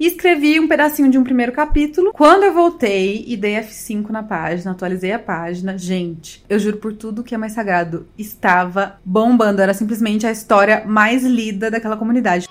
e escrevi um pedacinho de um primeiro capítulo. Quando eu voltei e dei F5 na página, atualizei a página, gente, eu juro por tudo que é mais sagrado, estava bombando. Era simplesmente a história mais lida daquela comunidade.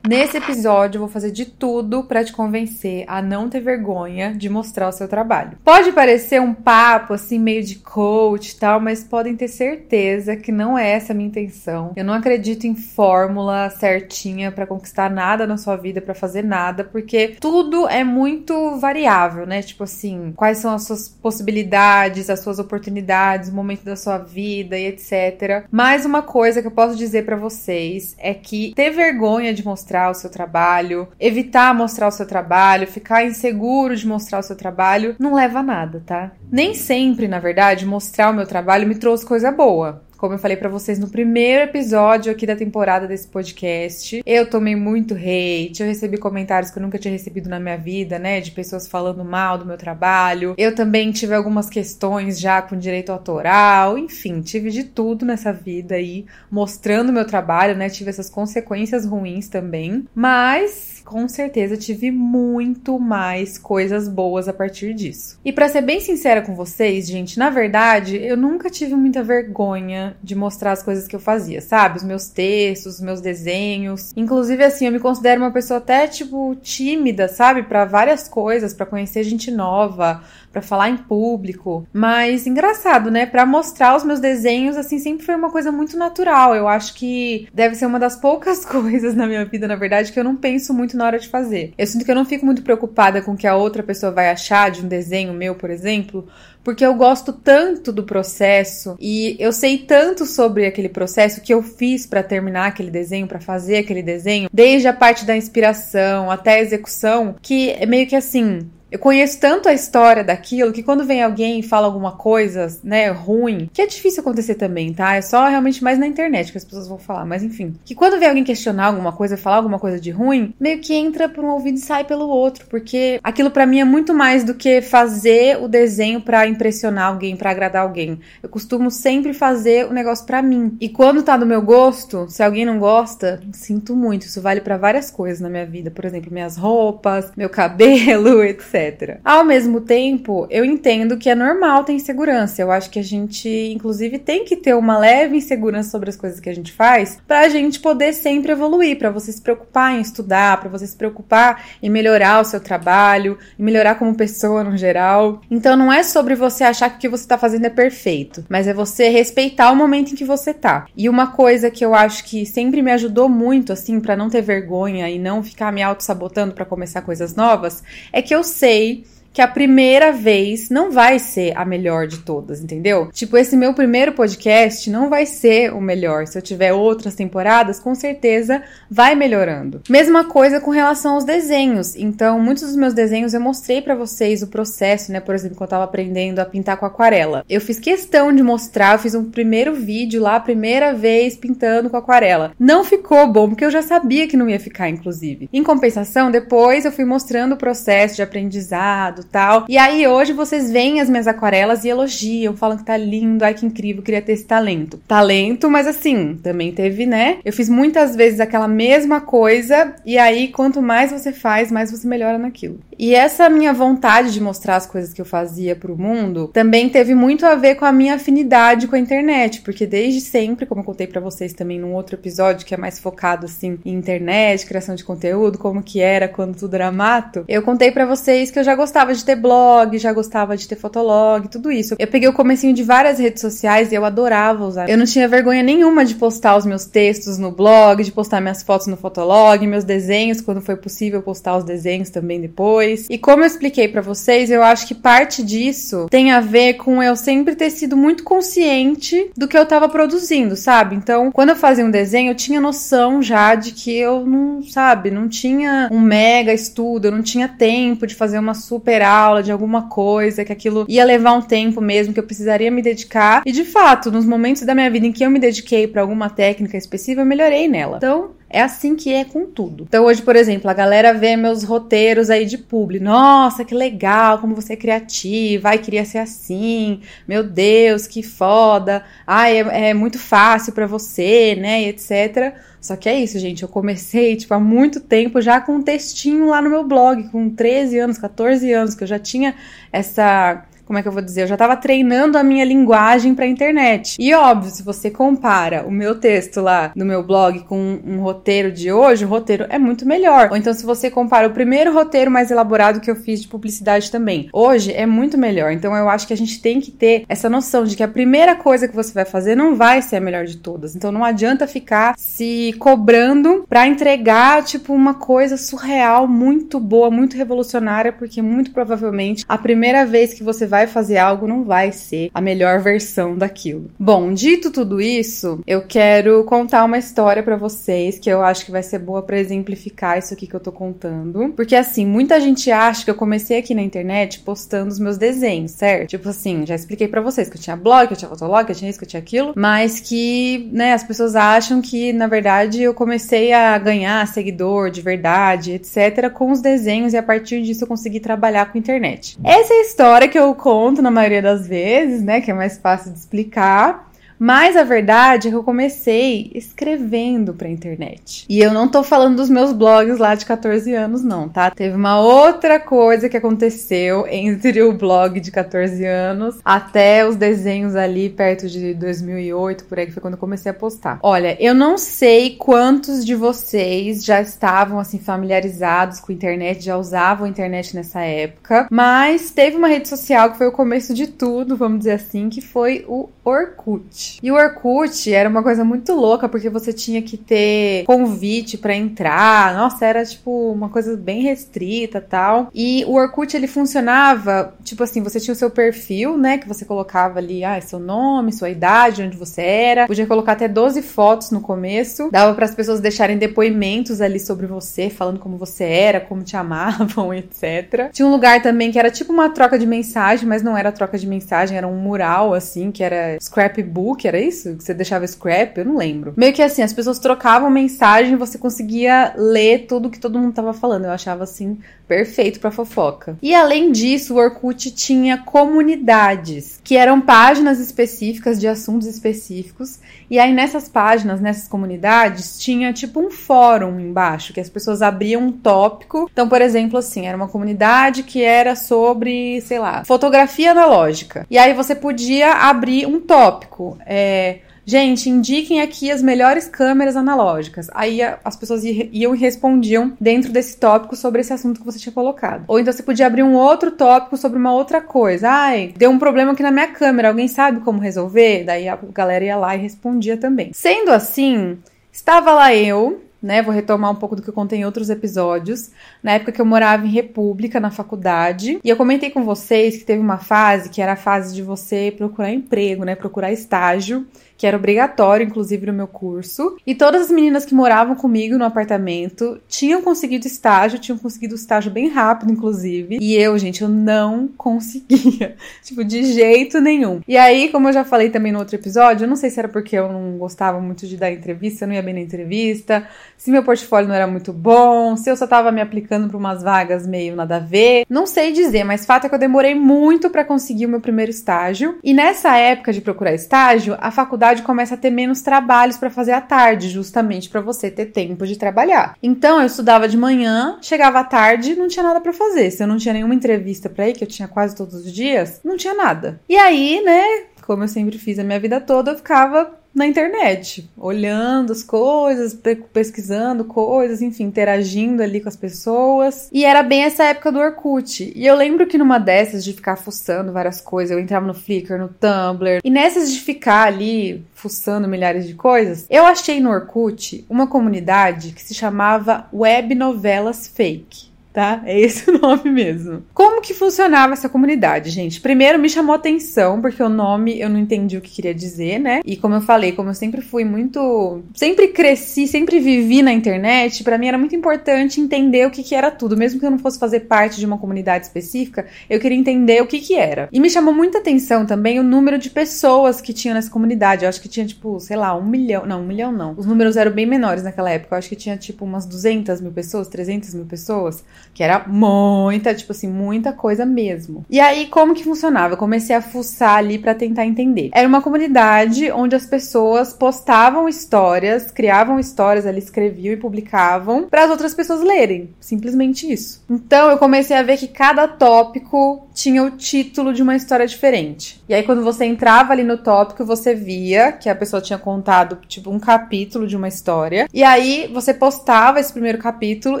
Nesse episódio, eu vou fazer de tudo para te convencer a não ter vergonha de mostrar o seu trabalho. Pode parecer um papo assim, meio de coach e tal, mas podem ter certeza que não é essa a minha intenção. Eu não acredito em fórmula certinha para conquistar nada na sua vida, para fazer nada, porque tudo é muito variável, né? Tipo assim, quais são as suas possibilidades, as suas oportunidades, o momento da sua vida e etc. Mas uma coisa que eu posso dizer para vocês é que ter vergonha de mostrar mostrar o seu trabalho, evitar mostrar o seu trabalho, ficar inseguro de mostrar o seu trabalho, não leva a nada, tá? Nem sempre, na verdade, mostrar o meu trabalho me trouxe coisa boa. Como eu falei para vocês no primeiro episódio aqui da temporada desse podcast, eu tomei muito hate, eu recebi comentários que eu nunca tinha recebido na minha vida, né, de pessoas falando mal do meu trabalho. Eu também tive algumas questões já com direito autoral, enfim, tive de tudo nessa vida aí, mostrando meu trabalho, né, tive essas consequências ruins também, mas com certeza tive muito mais coisas boas a partir disso. E para ser bem sincera com vocês, gente, na verdade, eu nunca tive muita vergonha de mostrar as coisas que eu fazia, sabe? Os meus textos, os meus desenhos. Inclusive assim, eu me considero uma pessoa até tipo tímida, sabe, para várias coisas, para conhecer gente nova, para falar em público. Mas engraçado, né? Para mostrar os meus desenhos, assim, sempre foi uma coisa muito natural. Eu acho que deve ser uma das poucas coisas na minha vida, na verdade, que eu não penso muito na hora de fazer. Eu sinto que eu não fico muito preocupada com o que a outra pessoa vai achar de um desenho meu, por exemplo, porque eu gosto tanto do processo e eu sei tanto sobre aquele processo que eu fiz para terminar aquele desenho, para fazer aquele desenho, desde a parte da inspiração até a execução, que é meio que assim, eu conheço tanto a história daquilo que quando vem alguém e fala alguma coisa, né, ruim, que é difícil acontecer também, tá? É só realmente mais na internet que as pessoas vão falar, mas enfim. Que quando vem alguém questionar alguma coisa, falar alguma coisa de ruim, meio que entra por um ouvido e sai pelo outro, porque aquilo para mim é muito mais do que fazer o desenho para impressionar alguém, para agradar alguém. Eu costumo sempre fazer o negócio para mim. E quando tá do meu gosto, se alguém não gosta, sinto muito. Isso vale para várias coisas na minha vida, por exemplo, minhas roupas, meu cabelo, etc. Ao mesmo tempo, eu entendo que é normal ter insegurança. Eu acho que a gente, inclusive, tem que ter uma leve insegurança sobre as coisas que a gente faz pra gente poder sempre evoluir, para você se preocupar em estudar, para você se preocupar em melhorar o seu trabalho, em melhorar como pessoa no geral. Então não é sobre você achar que o que você tá fazendo é perfeito, mas é você respeitar o momento em que você tá. E uma coisa que eu acho que sempre me ajudou muito assim para não ter vergonha e não ficar me auto sabotando para começar coisas novas, é que eu sei sei que a primeira vez não vai ser a melhor de todas, entendeu? Tipo, esse meu primeiro podcast não vai ser o melhor. Se eu tiver outras temporadas, com certeza vai melhorando. Mesma coisa com relação aos desenhos. Então, muitos dos meus desenhos eu mostrei para vocês o processo, né? Por exemplo, quando eu tava aprendendo a pintar com aquarela. Eu fiz questão de mostrar, eu fiz um primeiro vídeo lá, a primeira vez pintando com aquarela. Não ficou bom, porque eu já sabia que não ia ficar, inclusive. Em compensação, depois eu fui mostrando o processo de aprendizado, tal. E aí hoje vocês veem as minhas aquarelas e elogiam, falam que tá lindo, ai que incrível, queria ter esse talento. Talento, mas assim, também teve, né? Eu fiz muitas vezes aquela mesma coisa e aí quanto mais você faz, mais você melhora naquilo. E essa minha vontade de mostrar as coisas que eu fazia pro mundo também teve muito a ver com a minha afinidade com a internet, porque desde sempre, como eu contei para vocês também num outro episódio que é mais focado assim em internet, criação de conteúdo, como que era quando tudo era mato, eu contei para vocês que eu já gostava de ter blog, já gostava de ter fotolog, tudo isso. Eu peguei o comecinho de várias redes sociais e eu adorava usar. Eu não tinha vergonha nenhuma de postar os meus textos no blog, de postar minhas fotos no fotolog, meus desenhos, quando foi possível postar os desenhos também depois. E como eu expliquei para vocês, eu acho que parte disso tem a ver com eu sempre ter sido muito consciente do que eu tava produzindo, sabe? Então, quando eu fazia um desenho, eu tinha noção já de que eu não, sabe, não tinha um mega estudo, eu não tinha tempo de fazer uma super aula de alguma coisa, que aquilo ia levar um tempo mesmo, que eu precisaria me dedicar. E de fato, nos momentos da minha vida em que eu me dediquei para alguma técnica específica, eu melhorei nela. Então, É assim que é com tudo. Então hoje, por exemplo, a galera vê meus roteiros aí de publi. Nossa, que legal, como você é criativa. Ai, queria ser assim. Meu Deus, que foda. Ai, é, é muito fácil para você, né, e etc. Só que é isso, gente. Eu comecei, tipo, há muito tempo já com um textinho lá no meu blog, com 13 anos, 14 anos, que eu já tinha essa como é que eu vou dizer? Eu já estava treinando a minha linguagem para a internet. E óbvio, se você compara o meu texto lá no meu blog com um roteiro de hoje, o roteiro é muito melhor. Ou então, se você compara o primeiro roteiro mais elaborado que eu fiz de publicidade também, hoje é muito melhor. Então, eu acho que a gente tem que ter essa noção de que a primeira coisa que você vai fazer não vai ser a melhor de todas. Então, não adianta ficar se cobrando para entregar, tipo, uma coisa surreal, muito boa, muito revolucionária, porque muito provavelmente a primeira vez que você vai fazer algo não vai ser a melhor versão daquilo. Bom, dito tudo isso, eu quero contar uma história para vocês que eu acho que vai ser boa para exemplificar isso aqui que eu tô contando. Porque assim, muita gente acha que eu comecei aqui na internet postando os meus desenhos, certo? Tipo assim, já expliquei para vocês que eu tinha blog, que eu tinha fotolog, que eu tinha isso, que eu tinha aquilo, mas que, né, as pessoas acham que na verdade eu comecei a ganhar seguidor de verdade, etc, com os desenhos e a partir disso eu consegui trabalhar com internet. Essa é a história que eu conto na maioria das vezes, né? Que é mais fácil de explicar. Mas a verdade é que eu comecei escrevendo pra internet. E eu não tô falando dos meus blogs lá de 14 anos, não, tá? Teve uma outra coisa que aconteceu entre o blog de 14 anos até os desenhos ali perto de 2008, por aí que foi quando eu comecei a postar. Olha, eu não sei quantos de vocês já estavam assim familiarizados com a internet, já usavam a internet nessa época, mas teve uma rede social que foi o começo de tudo, vamos dizer assim, que foi o Orkut. E o Orkut era uma coisa muito louca, porque você tinha que ter convite para entrar. Nossa, era tipo uma coisa bem restrita tal. E o Orkut ele funcionava, tipo assim, você tinha o seu perfil, né? Que você colocava ali, ah, seu nome, sua idade, onde você era. Podia colocar até 12 fotos no começo. Dava para as pessoas deixarem depoimentos ali sobre você, falando como você era, como te amavam, etc. Tinha um lugar também que era tipo uma troca de mensagem, mas não era troca de mensagem, era um mural assim, que era scrapbook, era isso? Que você deixava scrap? Eu não lembro. Meio que assim, as pessoas trocavam mensagem você conseguia ler tudo que todo mundo tava falando. Eu achava assim perfeito para fofoca. E além disso, o Orkut tinha comunidades, que eram páginas específicas de assuntos específicos. E aí nessas páginas, nessas comunidades, tinha tipo um fórum embaixo, que as pessoas abriam um tópico. Então, por exemplo, assim, era uma comunidade que era sobre, sei lá, fotografia analógica. E aí você podia abrir um tópico. É, Gente, indiquem aqui as melhores câmeras analógicas. Aí as pessoas iam e respondiam dentro desse tópico sobre esse assunto que você tinha colocado. Ou então você podia abrir um outro tópico sobre uma outra coisa. Ai, deu um problema aqui na minha câmera, alguém sabe como resolver? Daí a galera ia lá e respondia também. Sendo assim, estava lá eu, né? Vou retomar um pouco do que eu contei em outros episódios. Na época que eu morava em República, na faculdade. E eu comentei com vocês que teve uma fase que era a fase de você procurar emprego, né? Procurar estágio que era obrigatório, inclusive, no meu curso. E todas as meninas que moravam comigo no apartamento tinham conseguido estágio, tinham conseguido estágio bem rápido, inclusive. E eu, gente, eu não conseguia. tipo, de jeito nenhum. E aí, como eu já falei também no outro episódio, eu não sei se era porque eu não gostava muito de dar entrevista, eu não ia bem na entrevista, se meu portfólio não era muito bom, se eu só tava me aplicando para umas vagas meio nada a ver. Não sei dizer, mas fato é que eu demorei muito para conseguir o meu primeiro estágio. E nessa época de procurar estágio, a faculdade faculdade começa a ter menos trabalhos para fazer à tarde, justamente para você ter tempo de trabalhar. Então eu estudava de manhã, chegava à tarde, não tinha nada para fazer. Se eu não tinha nenhuma entrevista para ir, que eu tinha quase todos os dias, não tinha nada. E aí, né, como eu sempre fiz a minha vida toda, eu ficava na internet, olhando as coisas, pesquisando coisas, enfim, interagindo ali com as pessoas. E era bem essa época do Orkut. E eu lembro que numa dessas de ficar fuçando várias coisas, eu entrava no Flickr, no Tumblr, e nessas de ficar ali fuçando milhares de coisas, eu achei no Orkut uma comunidade que se chamava Web Novelas Fake. Tá? É esse o nome mesmo. Como que funcionava essa comunidade, gente? Primeiro me chamou atenção, porque o nome eu não entendi o que queria dizer, né? E como eu falei, como eu sempre fui muito. Sempre cresci, sempre vivi na internet, para mim era muito importante entender o que, que era tudo. Mesmo que eu não fosse fazer parte de uma comunidade específica, eu queria entender o que, que era. E me chamou muita atenção também o número de pessoas que tinham nessa comunidade. Eu acho que tinha, tipo, sei lá, um milhão. Não, um milhão não. Os números eram bem menores naquela época. Eu acho que tinha, tipo, umas 200 mil pessoas, 300 mil pessoas que era muita, tipo assim, muita coisa mesmo. E aí, como que funcionava? Eu comecei a fuçar ali para tentar entender. Era uma comunidade onde as pessoas postavam histórias, criavam histórias, ali escreviam e publicavam para as outras pessoas lerem. Simplesmente isso. Então, eu comecei a ver que cada tópico tinha o título de uma história diferente. E aí, quando você entrava ali no tópico, você via que a pessoa tinha contado, tipo, um capítulo de uma história. E aí, você postava esse primeiro capítulo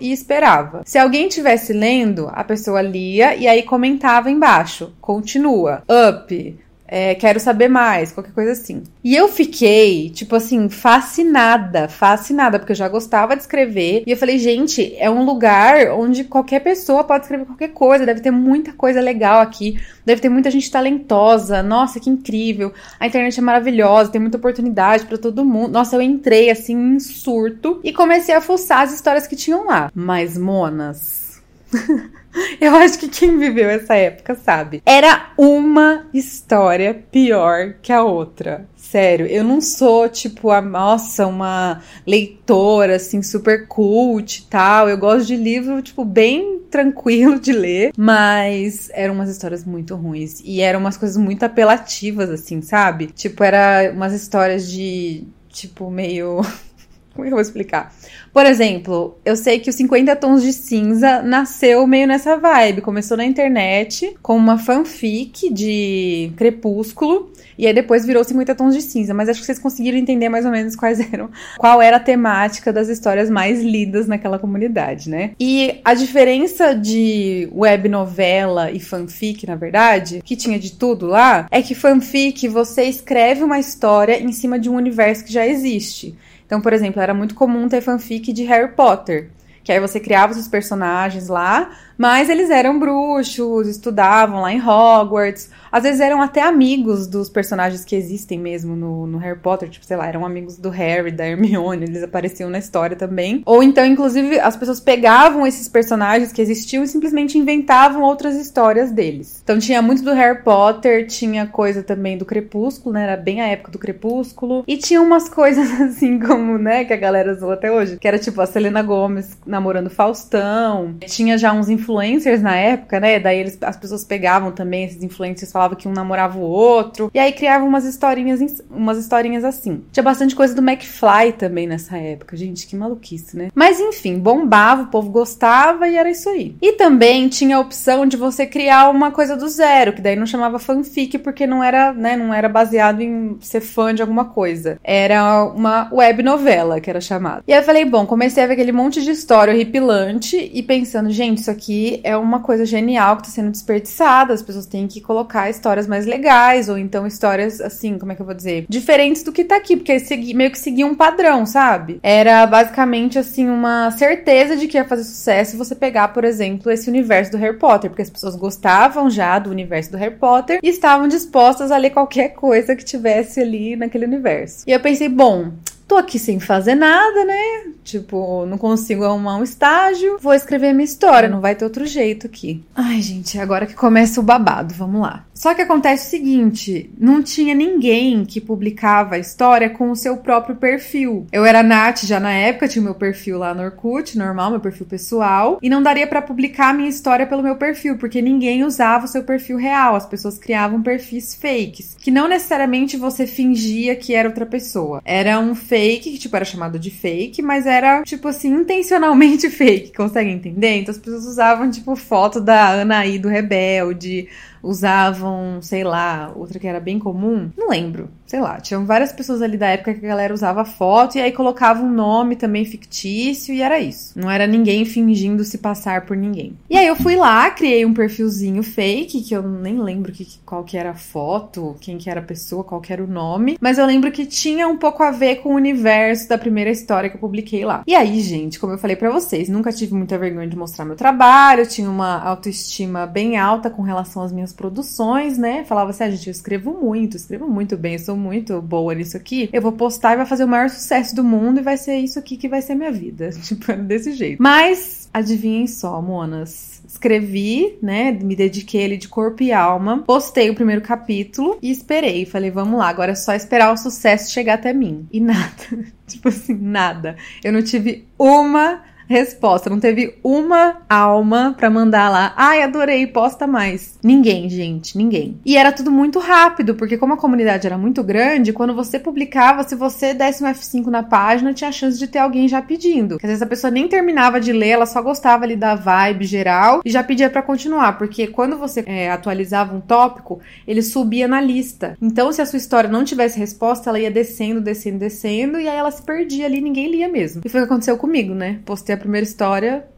e esperava. Se alguém estivesse lendo, a pessoa lia e aí comentava embaixo. Continua. Up é, quero saber mais, qualquer coisa assim. E eu fiquei, tipo assim, fascinada, fascinada, porque eu já gostava de escrever. E eu falei, gente, é um lugar onde qualquer pessoa pode escrever qualquer coisa, deve ter muita coisa legal aqui, deve ter muita gente talentosa. Nossa, que incrível! A internet é maravilhosa, tem muita oportunidade para todo mundo. Nossa, eu entrei assim em surto e comecei a fuçar as histórias que tinham lá. Mas, monas. Eu acho que quem viveu essa época sabe. Era uma história pior que a outra. Sério, eu não sou, tipo, a nossa, uma leitora, assim, super cult e tal. Eu gosto de livro, tipo, bem tranquilo de ler. Mas eram umas histórias muito ruins. E eram umas coisas muito apelativas, assim, sabe? Tipo, era umas histórias de, tipo, meio. Como é que eu vou explicar? Por exemplo, eu sei que os 50 Tons de Cinza nasceu meio nessa vibe. Começou na internet com uma fanfic de Crepúsculo e aí depois virou 50 Tons de Cinza. Mas acho que vocês conseguiram entender mais ou menos quais eram, qual era a temática das histórias mais lidas naquela comunidade, né? E a diferença de web novela e fanfic, na verdade, que tinha de tudo lá, é que fanfic você escreve uma história em cima de um universo que já existe. Então, por exemplo, era muito comum ter fanfic de Harry Potter. Que aí você criava os personagens lá, mas eles eram bruxos, estudavam lá em Hogwarts. Às vezes eram até amigos dos personagens que existem mesmo no, no, Harry Potter. Tipo, sei lá, eram amigos do Harry, da Hermione, eles apareciam na história também. Ou então, inclusive, as pessoas pegavam esses personagens que existiam e simplesmente inventavam outras histórias deles. Então tinha muito do Harry Potter, tinha coisa também do Crepúsculo, né? Era bem a época do Crepúsculo. E tinha umas coisas assim como, né, que a galera usou até hoje. Que era tipo a Selena Gomes namorando Faustão. Tinha já uns influencers influencers na época, né? Daí eles, as pessoas pegavam também esses influencers, falavam que um namorava o outro. E aí criavam umas historinhas, umas historinhas assim. Tinha bastante coisa do McFly também nessa época. Gente, que maluquice, né? Mas enfim, bombava, o povo gostava e era isso aí. E também tinha a opção de você criar uma coisa do zero, que daí não chamava fanfic porque não era, né, não era baseado em ser fã de alguma coisa. Era uma web novela que era chamada. E aí eu falei, bom, comecei a ver aquele monte de história horripilante e pensando, gente, isso aqui é uma coisa genial que está sendo desperdiçada. As pessoas têm que colocar histórias mais legais, ou então histórias assim, como é que eu vou dizer? Diferentes do que tá aqui, porque segui, meio que seguia um padrão, sabe? Era basicamente assim, uma certeza de que ia fazer sucesso você pegar, por exemplo, esse universo do Harry Potter, porque as pessoas gostavam já do universo do Harry Potter e estavam dispostas a ler qualquer coisa que tivesse ali naquele universo. E eu pensei, bom, tô aqui sem fazer nada, né? Tipo, não consigo arrumar um estágio, vou escrever minha história, não vai ter outro jeito aqui. Ai, gente, agora que começa o babado, vamos lá. Só que acontece o seguinte: não tinha ninguém que publicava a história com o seu próprio perfil. Eu era Nath já na época, tinha meu perfil lá no Orkut, normal, meu perfil pessoal, e não daria para publicar a minha história pelo meu perfil, porque ninguém usava o seu perfil real, as pessoas criavam perfis fakes, que não necessariamente você fingia que era outra pessoa. Era um fake fake, que tipo era chamado de fake, mas era tipo assim, intencionalmente fake, consegue entender? Então as pessoas usavam tipo foto da Anaí do Rebelde, usavam, sei lá, outra que era bem comum, não lembro. Sei lá, tinham várias pessoas ali da época que a galera usava foto e aí colocava um nome também fictício e era isso. Não era ninguém fingindo se passar por ninguém. E aí eu fui lá, criei um perfilzinho fake, que eu nem lembro que, qual que era a foto, quem que era a pessoa, qual que era o nome, mas eu lembro que tinha um pouco a ver com o universo da primeira história que eu publiquei lá. E aí, gente, como eu falei para vocês, nunca tive muita vergonha de mostrar meu trabalho, tinha uma autoestima bem alta com relação às minhas produções, né? Falava assim, ah, gente, eu escrevo muito, escrevo muito bem, eu sou muito boa nisso aqui, eu vou postar e vai fazer o maior sucesso do mundo e vai ser isso aqui que vai ser minha vida. Tipo, desse jeito. Mas, adivinhem só, monas. Escrevi, né? Me dediquei ele de corpo e alma. Postei o primeiro capítulo e esperei. Falei, vamos lá, agora é só esperar o sucesso chegar até mim. E nada. tipo assim, nada. Eu não tive uma resposta. Não teve uma alma para mandar lá. Ai, adorei, posta mais. Ninguém, gente, ninguém. E era tudo muito rápido, porque como a comunidade era muito grande, quando você publicava, se você desse um F5 na página, tinha a chance de ter alguém já pedindo. Às vezes a pessoa nem terminava de ler, ela só gostava ali da vibe geral e já pedia para continuar, porque quando você é, atualizava um tópico, ele subia na lista. Então, se a sua história não tivesse resposta, ela ia descendo, descendo, descendo, e aí ela se perdia ali, ninguém lia mesmo. E foi o que aconteceu comigo, né? Postei a primeira história,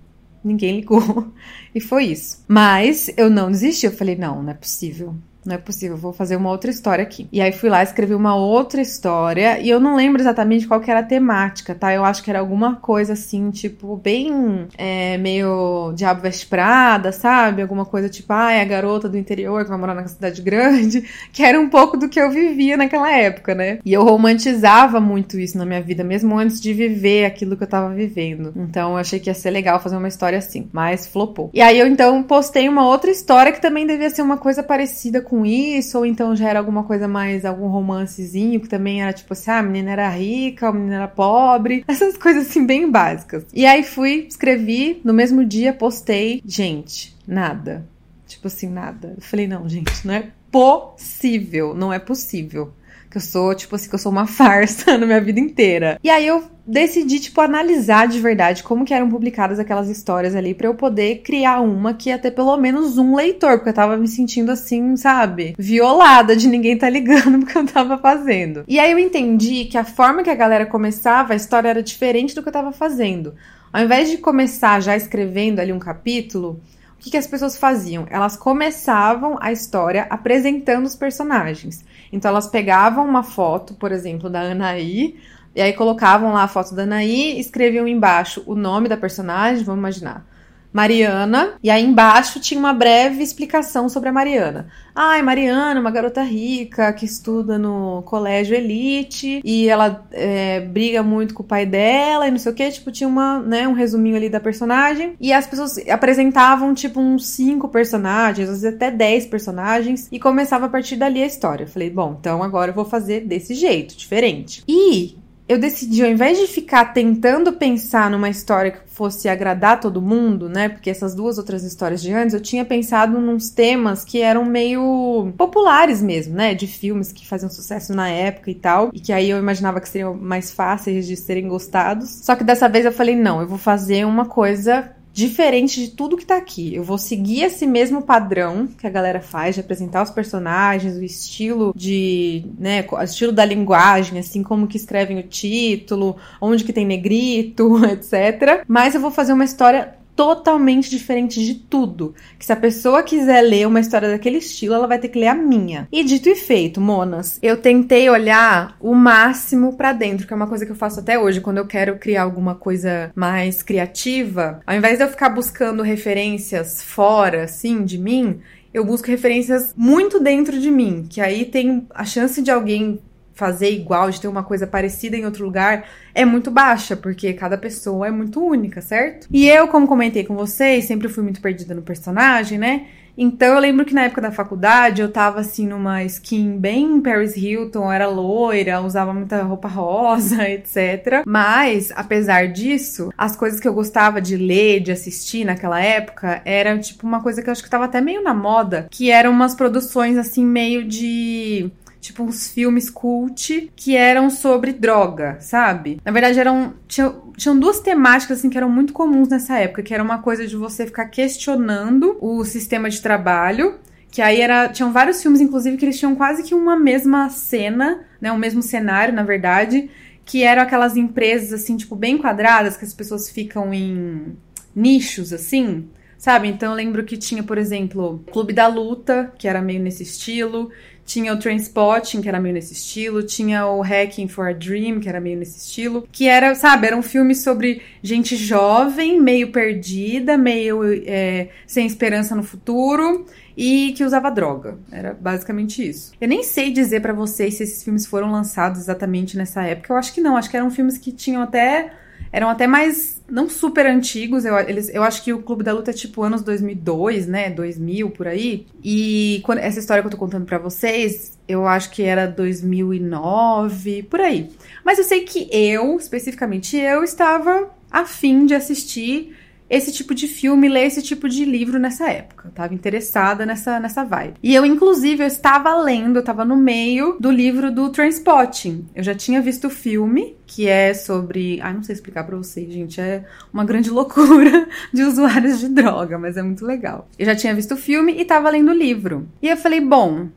ninguém ligou. E foi isso. Mas eu não desisti, eu falei, não, não é possível. Não é possível, vou fazer uma outra história aqui. E aí fui lá, escrevi uma outra história, e eu não lembro exatamente qual que era a temática, tá? Eu acho que era alguma coisa assim, tipo, bem é, meio Diabo Veste Prada, sabe? Alguma coisa tipo, ah, é a garota do interior que vai morar na cidade grande, que era um pouco do que eu vivia naquela época, né? E eu romantizava muito isso na minha vida, mesmo antes de viver aquilo que eu tava vivendo. Então eu achei que ia ser legal fazer uma história assim, mas flopou. E aí eu então postei uma outra história que também devia ser uma coisa parecida com com isso, ou então já era alguma coisa mais, algum romancezinho, que também era tipo assim, ah, a menina era rica, a menina era pobre, essas coisas assim bem básicas. E aí fui, escrevi, no mesmo dia postei, gente, nada. Tipo assim, nada. Eu falei, não, gente, não é possível, não é possível que eu sou, tipo assim, que eu sou uma farsa na minha vida inteira. E aí eu decidi, tipo, analisar de verdade como que eram publicadas aquelas histórias ali para eu poder criar uma que ia ter pelo menos um leitor, porque eu tava me sentindo assim, sabe? Violada de ninguém tá ligando porque eu tava fazendo. E aí eu entendi que a forma que a galera começava, a história era diferente do que eu tava fazendo. Ao invés de começar já escrevendo ali um capítulo, o que, que as pessoas faziam? Elas começavam a história apresentando os personagens. Então elas pegavam uma foto, por exemplo, da Anaí, e aí colocavam lá a foto da Anaí, escreviam embaixo o nome da personagem, vamos imaginar. Mariana, e aí embaixo tinha uma breve explicação sobre a Mariana. Ai, ah, Mariana, uma garota rica que estuda no colégio elite e ela é, briga muito com o pai dela e não sei o que. Tipo, tinha uma, né, um resuminho ali da personagem. E as pessoas apresentavam, tipo, uns cinco personagens, às vezes até dez personagens, e começava a partir dali a história. Eu falei, bom, então agora eu vou fazer desse jeito, diferente. E eu decidi, ao invés de ficar tentando pensar numa história que fosse agradar todo mundo, né? Porque essas duas outras histórias de antes, eu tinha pensado nos temas que eram meio populares mesmo, né? De filmes que faziam sucesso na época e tal. E que aí eu imaginava que seriam mais fáceis de serem gostados. Só que dessa vez eu falei, não, eu vou fazer uma coisa diferente de tudo que tá aqui. Eu vou seguir esse mesmo padrão que a galera faz de apresentar os personagens, o estilo de, né, o estilo da linguagem, assim como que escrevem o título, onde que tem negrito, etc. Mas eu vou fazer uma história totalmente diferente de tudo. Que se a pessoa quiser ler uma história daquele estilo, ela vai ter que ler a minha. E dito e feito, monas, eu tentei olhar o máximo para dentro, que é uma coisa que eu faço até hoje quando eu quero criar alguma coisa mais criativa. Ao invés de eu ficar buscando referências fora, assim, de mim, eu busco referências muito dentro de mim, que aí tem a chance de alguém fazer igual, de ter uma coisa parecida em outro lugar, é muito baixa, porque cada pessoa é muito única, certo? E eu, como comentei com vocês, sempre fui muito perdida no personagem, né? Então eu lembro que na época da faculdade eu tava assim numa skin bem Paris Hilton, era loira, usava muita roupa rosa, etc. Mas, apesar disso, as coisas que eu gostava de ler, de assistir naquela época, era tipo uma coisa que eu acho que tava até meio na moda, que eram umas produções assim meio de tipo uns filmes cult que eram sobre droga, sabe? Na verdade, eram. Tinham, tinham duas temáticas assim que eram muito comuns nessa época, que era uma coisa de você ficar questionando o sistema de trabalho Que aí era, tinham vários filmes, inclusive, que eles tinham quase que uma mesma cena, né? Um mesmo cenário, na verdade. Que eram aquelas empresas, assim, tipo, bem quadradas, que as pessoas ficam em nichos, assim. Sabe? Então eu lembro que tinha, por exemplo, Clube da Luta, que era meio nesse estilo. Tinha o Trainspotting, que era meio nesse estilo. Tinha o Hacking for a Dream, que era meio nesse estilo. Que era, sabe, era um filme sobre gente jovem, meio perdida, meio é, sem esperança no futuro e que usava droga. Era basicamente isso. Eu nem sei dizer para vocês se esses filmes foram lançados exatamente nessa época. Eu acho que não. Acho que eram filmes que tinham até eram até mais, não super antigos, eu, eles, eu acho que o Clube da Luta é tipo anos 2002, né, 2000, por aí. E quando, essa história que eu tô contando para vocês, eu acho que era 2009, por aí. Mas eu sei que eu, especificamente eu, estava afim de assistir esse tipo de filme, ler esse tipo de livro nessa época. Eu tava interessada nessa, nessa vibe. E eu, inclusive, eu estava lendo, eu estava no meio do livro do Transpotting. Eu já tinha visto o filme, que é sobre. Ai, não sei explicar pra vocês, gente. É uma grande loucura de usuários de droga, mas é muito legal. Eu já tinha visto o filme e tava lendo o livro. E eu falei, bom,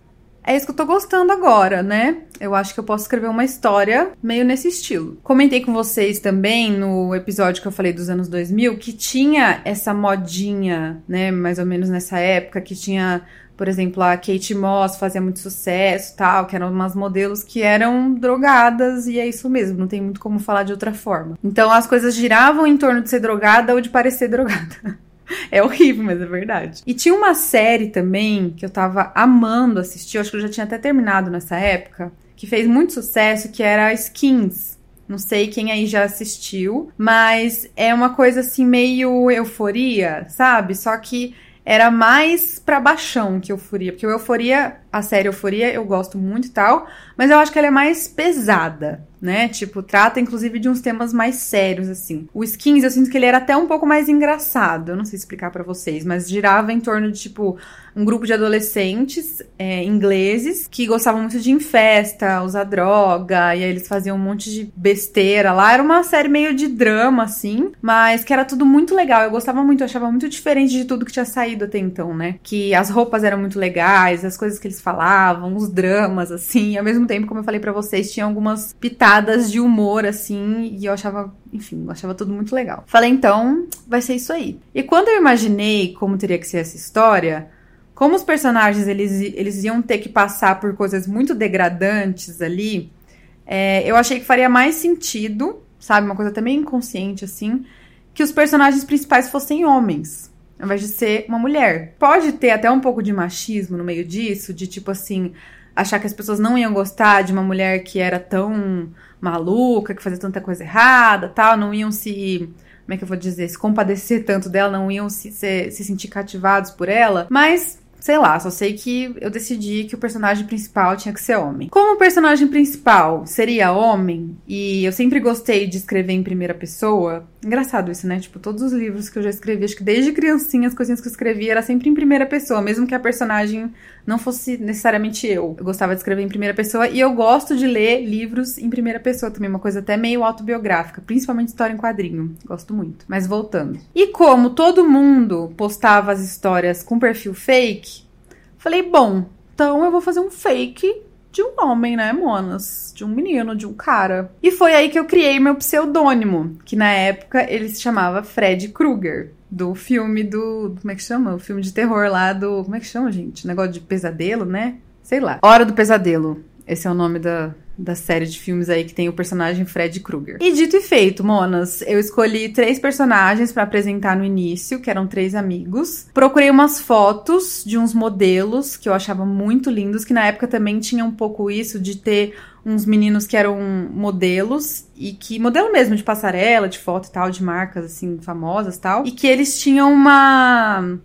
é isso que eu tô gostando agora, né? Eu acho que eu posso escrever uma história meio nesse estilo. Comentei com vocês também no episódio que eu falei dos anos 2000 que tinha essa modinha, né, mais ou menos nessa época, que tinha, por exemplo, a Kate Moss fazia muito sucesso, tal, que eram umas modelos que eram drogadas e é isso mesmo, não tem muito como falar de outra forma. Então as coisas giravam em torno de ser drogada ou de parecer drogada. É horrível, mas é verdade. E tinha uma série também que eu tava amando assistir, acho que eu já tinha até terminado nessa época, que fez muito sucesso, que era Skins. Não sei quem aí já assistiu, mas é uma coisa assim meio euforia, sabe? Só que era mais pra baixão que euforia, porque o euforia, a série euforia, eu gosto muito e tal, mas eu acho que ela é mais pesada né? Tipo, trata inclusive de uns temas mais sérios, assim. O Skins, eu sinto que ele era até um pouco mais engraçado, eu não sei explicar para vocês, mas girava em torno de, tipo, um grupo de adolescentes é, ingleses que gostavam muito de ir em festa, usar droga, e aí eles faziam um monte de besteira lá. Era uma série meio de drama, assim, mas que era tudo muito legal. Eu gostava muito, eu achava muito diferente de tudo que tinha saído até então, né? Que as roupas eram muito legais, as coisas que eles falavam, os dramas, assim, e ao mesmo tempo, como eu falei para vocês, tinha algumas pitadas de humor, assim, e eu achava, enfim, eu achava tudo muito legal. Falei, então, vai ser isso aí. E quando eu imaginei como teria que ser essa história, como os personagens eles, eles iam ter que passar por coisas muito degradantes ali, é, eu achei que faria mais sentido, sabe, uma coisa também inconsciente assim, que os personagens principais fossem homens, ao invés de ser uma mulher. Pode ter até um pouco de machismo no meio disso, de tipo assim, achar que as pessoas não iam gostar de uma mulher que era tão maluca, que fazia tanta coisa errada, tal, não iam se como é que eu vou dizer, se compadecer tanto dela, não iam se, se, se sentir cativados por ela, mas Sei lá, só sei que eu decidi que o personagem principal tinha que ser homem. Como o personagem principal seria homem, e eu sempre gostei de escrever em primeira pessoa, engraçado isso, né? Tipo, todos os livros que eu já escrevi, acho que desde criancinha as coisinhas que eu escrevi era sempre em primeira pessoa, mesmo que a personagem não fosse necessariamente eu. Eu gostava de escrever em primeira pessoa e eu gosto de ler livros em primeira pessoa também, uma coisa até meio autobiográfica, principalmente história em quadrinho. Gosto muito. Mas voltando. E como todo mundo postava as histórias com perfil fake, falei, bom, então eu vou fazer um fake de um homem, né, monas? De um menino, de um cara. E foi aí que eu criei meu pseudônimo, que na época ele se chamava Fred Krueger do filme do. Como é que chama? O filme de terror lá do. Como é que chama, gente? Negócio de pesadelo, né? Sei lá. Hora do Pesadelo. Esse é o nome da, da série de filmes aí que tem o personagem Fred Krueger. E dito e feito, monas, eu escolhi três personagens para apresentar no início, que eram três amigos. Procurei umas fotos de uns modelos que eu achava muito lindos, que na época também tinha um pouco isso de ter uns meninos que eram modelos e que modelo mesmo de passarela, de foto e tal, de marcas assim famosas, tal, e que eles tinham uma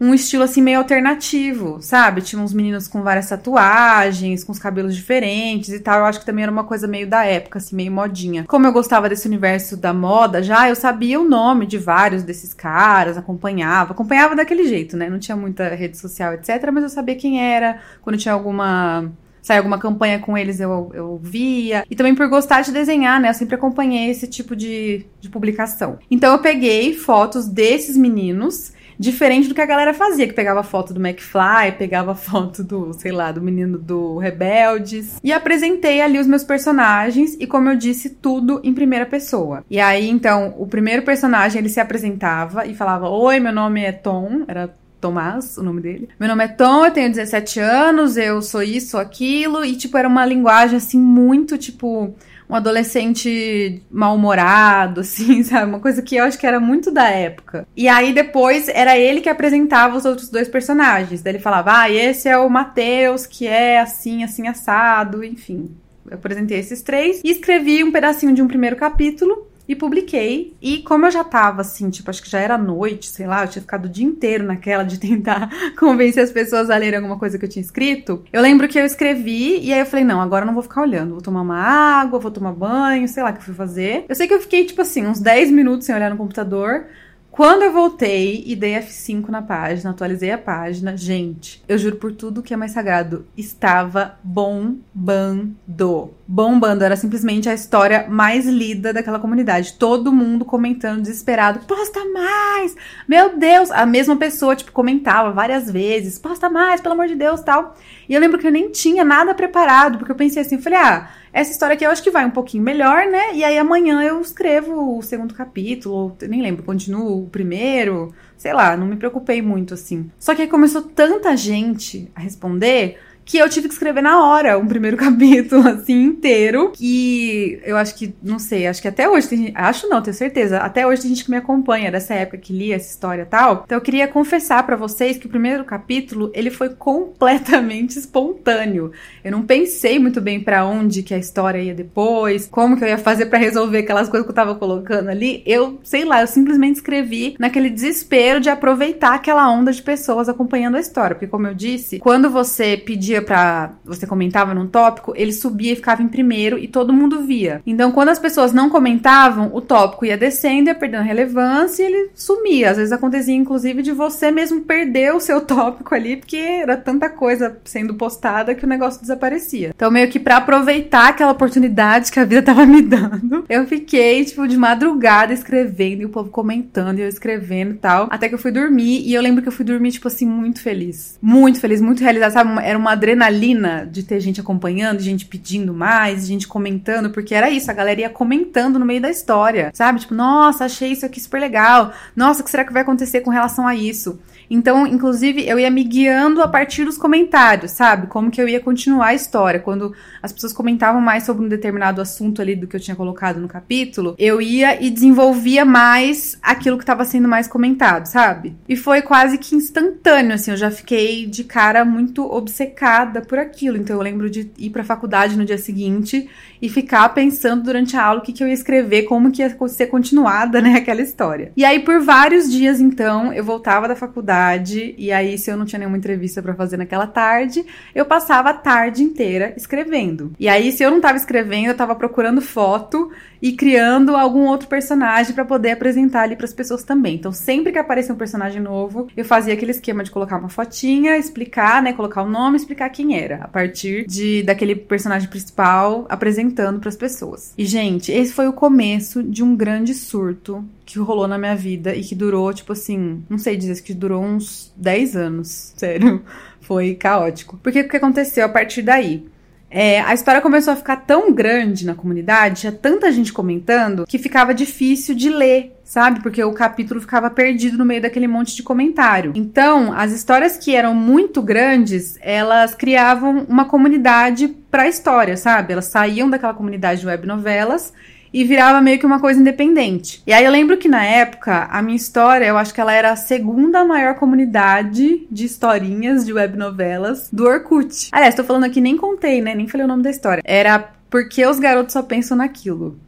um estilo assim meio alternativo, sabe? Tinha uns meninos com várias tatuagens, com os cabelos diferentes e tal. Eu acho que também era uma coisa meio da época, assim, meio modinha. Como eu gostava desse universo da moda já, eu sabia o nome de vários desses caras, acompanhava. Acompanhava daquele jeito, né? Não tinha muita rede social, etc. Mas eu sabia quem era, quando tinha alguma sai alguma campanha com eles, eu, eu via. E também por gostar de desenhar, né? Eu sempre acompanhei esse tipo de, de publicação. Então eu peguei fotos desses meninos diferente do que a galera fazia, que pegava foto do McFly, pegava foto do, sei lá, do menino do Rebeldes. E apresentei ali os meus personagens e, como eu disse, tudo em primeira pessoa. E aí, então, o primeiro personagem ele se apresentava e falava: Oi, meu nome é Tom, era Tomás, o nome dele. Meu nome é Tom, eu tenho 17 anos, eu sou isso, sou aquilo, e tipo, era uma linguagem assim muito tipo um adolescente mal-humorado, assim, sabe? Uma coisa que eu acho que era muito da época. E aí depois era ele que apresentava os outros dois personagens. Daí ele falava, ah, esse é o Matheus, que é assim, assim, assado, enfim. Eu apresentei esses três e escrevi um pedacinho de um primeiro capítulo e publiquei. E como eu já tava assim, tipo, acho que já era noite, sei lá, eu tinha ficado o dia inteiro naquela de tentar convencer as pessoas a lerem alguma coisa que eu tinha escrito. Eu lembro que eu escrevi e aí eu falei, não, agora eu não vou ficar olhando, vou tomar uma água, vou tomar banho, sei lá o que eu fui fazer. Eu sei que eu fiquei, tipo assim, uns 10 minutos sem olhar no computador. Quando eu voltei e dei F5 na página, atualizei a página, gente, eu juro por tudo que é mais sagrado, estava bombando. Bombando, era simplesmente a história mais lida daquela comunidade. Todo mundo comentando, desesperado, posta mais! Meu Deus! A mesma pessoa, tipo, comentava várias vezes, posta mais, pelo amor de Deus, tal. E eu lembro que eu nem tinha nada preparado, porque eu pensei assim, falei, ah, essa história aqui eu acho que vai um pouquinho melhor, né? E aí amanhã eu escrevo o segundo capítulo, nem lembro, continuo o primeiro, sei lá, não me preocupei muito assim. Só que aí começou tanta gente a responder que eu tive que escrever na hora um primeiro capítulo, assim, inteiro. Que eu acho que, não sei, acho que até hoje tem gente, acho não, tenho certeza, até hoje tem gente que me acompanha dessa época que lia essa história e tal. Então eu queria confessar para vocês que o primeiro capítulo, ele foi completamente espontâneo. Eu não pensei muito bem para onde que a história ia depois, como que eu ia fazer para resolver aquelas coisas que eu tava colocando ali. Eu, sei lá, eu simplesmente escrevi naquele desespero de aproveitar aquela onda de pessoas acompanhando a história. Porque, como eu disse, quando você pedia pedia para você comentava num tópico, ele subia e ficava em primeiro e todo mundo via. Então, quando as pessoas não comentavam, o tópico ia descendo, ia perdendo relevância e ele sumia. Às vezes acontecia, inclusive, de você mesmo perder o seu tópico ali, porque era tanta coisa sendo postada que o negócio desaparecia. Então, meio que para aproveitar aquela oportunidade que a vida tava me dando, eu fiquei, tipo, de madrugada escrevendo e o povo comentando e eu escrevendo e tal, até que eu fui dormir e eu lembro que eu fui dormir, tipo assim, muito feliz. Muito feliz, muito realizada, sabe? Era uma adrenalina de ter gente acompanhando, gente pedindo mais, gente comentando, porque era isso, a galera ia comentando no meio da história, sabe? Tipo, nossa, achei isso aqui super legal. Nossa, o que será que vai acontecer com relação a isso? Então, inclusive, eu ia me guiando a partir dos comentários, sabe? Como que eu ia continuar a história. Quando as pessoas comentavam mais sobre um determinado assunto ali do que eu tinha colocado no capítulo, eu ia e desenvolvia mais aquilo que estava sendo mais comentado, sabe? E foi quase que instantâneo, assim, eu já fiquei de cara muito obcecada por aquilo. Então, eu lembro de ir pra faculdade no dia seguinte e ficar pensando durante a aula o que, que eu ia escrever, como que ia ser continuada, né, aquela história. E aí, por vários dias, então, eu voltava da faculdade, e aí, se eu não tinha nenhuma entrevista para fazer naquela tarde, eu passava a tarde inteira escrevendo. E aí, se eu não tava escrevendo, eu tava procurando foto e criando algum outro personagem para poder apresentar ali para as pessoas também. Então, sempre que aparecia um personagem novo, eu fazia aquele esquema de colocar uma fotinha, explicar, né, colocar o nome, explicar quem era, a partir de daquele personagem principal apresentando para as pessoas. E gente, esse foi o começo de um grande surto que rolou na minha vida e que durou, tipo assim, não sei dizer, que durou uns 10 anos. Sério. Foi caótico. Porque o que aconteceu a partir daí? É, a história começou a ficar tão grande na comunidade, tinha tanta gente comentando, que ficava difícil de ler, sabe? Porque o capítulo ficava perdido no meio daquele monte de comentário. Então, as histórias que eram muito grandes, elas criavam uma comunidade para a história, sabe? Elas saíam daquela comunidade de web novelas e virava meio que uma coisa independente. E aí eu lembro que na época, a minha história, eu acho que ela era a segunda maior comunidade de historinhas de web novelas do Orkut. Aliás, tô falando aqui, nem contei, né? Nem falei o nome da história. Era porque os garotos só pensam naquilo.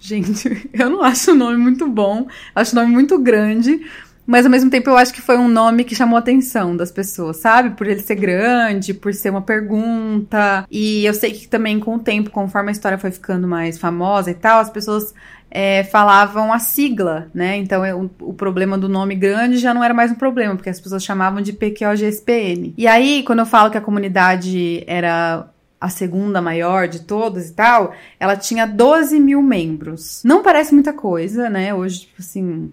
Gente, eu não acho o nome muito bom, acho o nome muito grande, mas ao mesmo tempo eu acho que foi um nome que chamou a atenção das pessoas, sabe? Por ele ser grande, por ser uma pergunta. E eu sei que também com o tempo, conforme a história foi ficando mais famosa e tal, as pessoas é, falavam a sigla, né? Então eu, o problema do nome grande já não era mais um problema, porque as pessoas chamavam de PQOGSPN. E aí, quando eu falo que a comunidade era a segunda maior de todas e tal, ela tinha 12 mil membros. Não parece muita coisa, né? Hoje, tipo assim,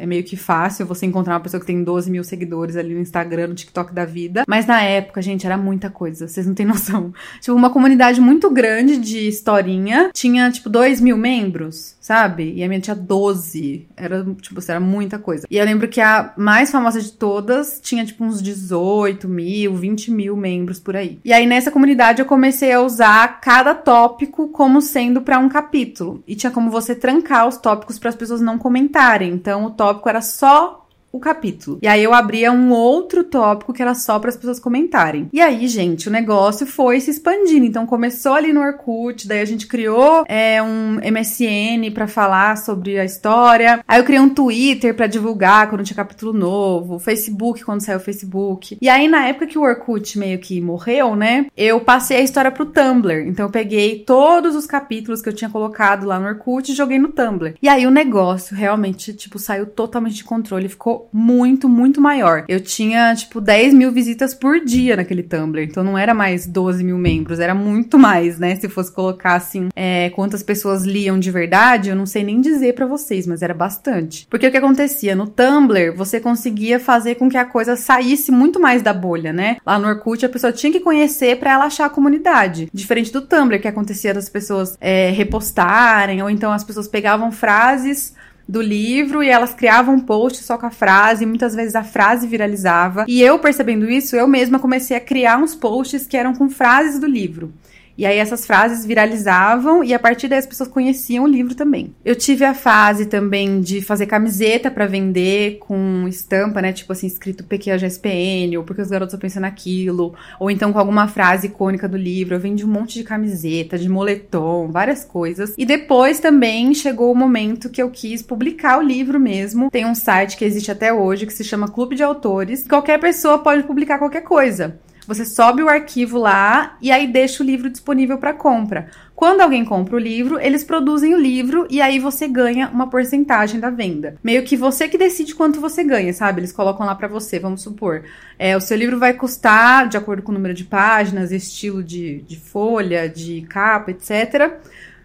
É meio que fácil você encontrar uma pessoa que tem 12 mil seguidores ali no Instagram, no TikTok da vida. Mas na época, gente, era muita coisa. Vocês não têm noção. Tipo, uma comunidade muito grande de historinha. Tinha, tipo, 2 mil membros, sabe? E a minha tinha 12. Era, tipo, era muita coisa. E eu lembro que a mais famosa de todas tinha, tipo, uns 18 mil, 20 mil membros por aí. E aí, nessa comunidade, eu comecei a usar cada tópico como sendo para um capítulo. E tinha como você trancar os tópicos para as pessoas não comentarem. Então, o tópico tópico era só o capítulo. E aí eu abria um outro tópico que era só para as pessoas comentarem. E aí, gente, o negócio foi se expandindo. Então começou ali no Orkut, daí a gente criou é, um MSN para falar sobre a história. Aí eu criei um Twitter para divulgar quando tinha capítulo novo, Facebook quando saiu o Facebook. E aí na época que o Orkut meio que morreu, né, eu passei a história pro Tumblr. Então eu peguei todos os capítulos que eu tinha colocado lá no Orkut e joguei no Tumblr. E aí o negócio realmente, tipo, saiu totalmente de controle, ficou muito, muito maior. Eu tinha, tipo, 10 mil visitas por dia naquele Tumblr. Então não era mais 12 mil membros, era muito mais, né? Se fosse colocar, assim, é, quantas pessoas liam de verdade, eu não sei nem dizer para vocês, mas era bastante. Porque o que acontecia? No Tumblr, você conseguia fazer com que a coisa saísse muito mais da bolha, né? Lá no Orkut, a pessoa tinha que conhecer para ela achar a comunidade. Diferente do Tumblr, que acontecia das pessoas é, repostarem, ou então as pessoas pegavam frases do livro e elas criavam um post só com a frase, e muitas vezes a frase viralizava. E eu percebendo isso, eu mesma comecei a criar uns posts que eram com frases do livro. E aí essas frases viralizavam e a partir daí as pessoas conheciam o livro também. Eu tive a fase também de fazer camiseta para vender com estampa, né? Tipo assim, escrito PQGSPN, ou porque os garotos estão pensando naquilo, ou então com alguma frase icônica do livro. Eu vendi um monte de camiseta, de moletom, várias coisas. E depois também chegou o momento que eu quis publicar o livro mesmo. Tem um site que existe até hoje que se chama Clube de Autores. Qualquer pessoa pode publicar qualquer coisa. Você sobe o arquivo lá e aí deixa o livro disponível para compra. Quando alguém compra o livro, eles produzem o livro e aí você ganha uma porcentagem da venda. Meio que você que decide quanto você ganha, sabe? Eles colocam lá para você, vamos supor. É, o seu livro vai custar, de acordo com o número de páginas, estilo de, de folha, de capa, etc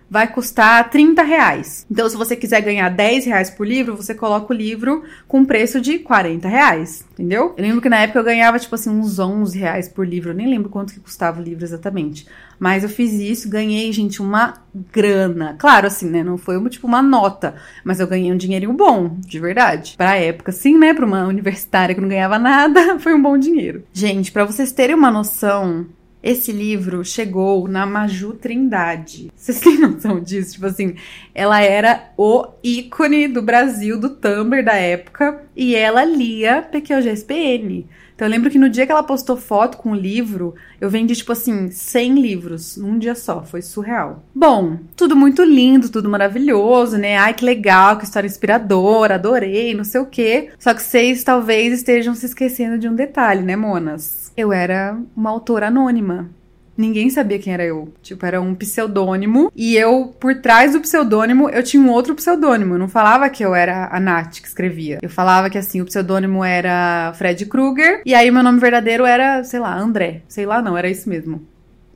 vai custar 30 reais. Então, se você quiser ganhar 10 reais por livro, você coloca o livro com preço de 40 reais, entendeu? Eu lembro que na época eu ganhava, tipo assim, uns 11 reais por livro. Eu nem lembro quanto que custava o livro exatamente. Mas eu fiz isso, ganhei, gente, uma grana. Claro, assim, né? Não foi, tipo, uma nota. Mas eu ganhei um dinheirinho bom, de verdade. Pra época, assim, né? Pra uma universitária que não ganhava nada, foi um bom dinheiro. Gente, para vocês terem uma noção, esse livro chegou na Maju Trindade. Vocês têm noção disso? Tipo assim, ela era o ícone do Brasil, do Tumblr da época, e ela lia PQGSPN. Então eu lembro que no dia que ela postou foto com o livro, eu vendi, tipo assim, 100 livros num dia só. Foi surreal. Bom, tudo muito lindo, tudo maravilhoso, né? Ai, que legal, que história inspiradora, adorei, não sei o quê. Só que vocês talvez estejam se esquecendo de um detalhe, né, monas? Eu era uma autora anônima. Ninguém sabia quem era eu. Tipo, era um pseudônimo. E eu, por trás do pseudônimo, eu tinha um outro pseudônimo. Eu não falava que eu era a Nath que escrevia. Eu falava que, assim, o pseudônimo era Fred Krueger. E aí, meu nome verdadeiro era, sei lá, André. Sei lá, não, era isso mesmo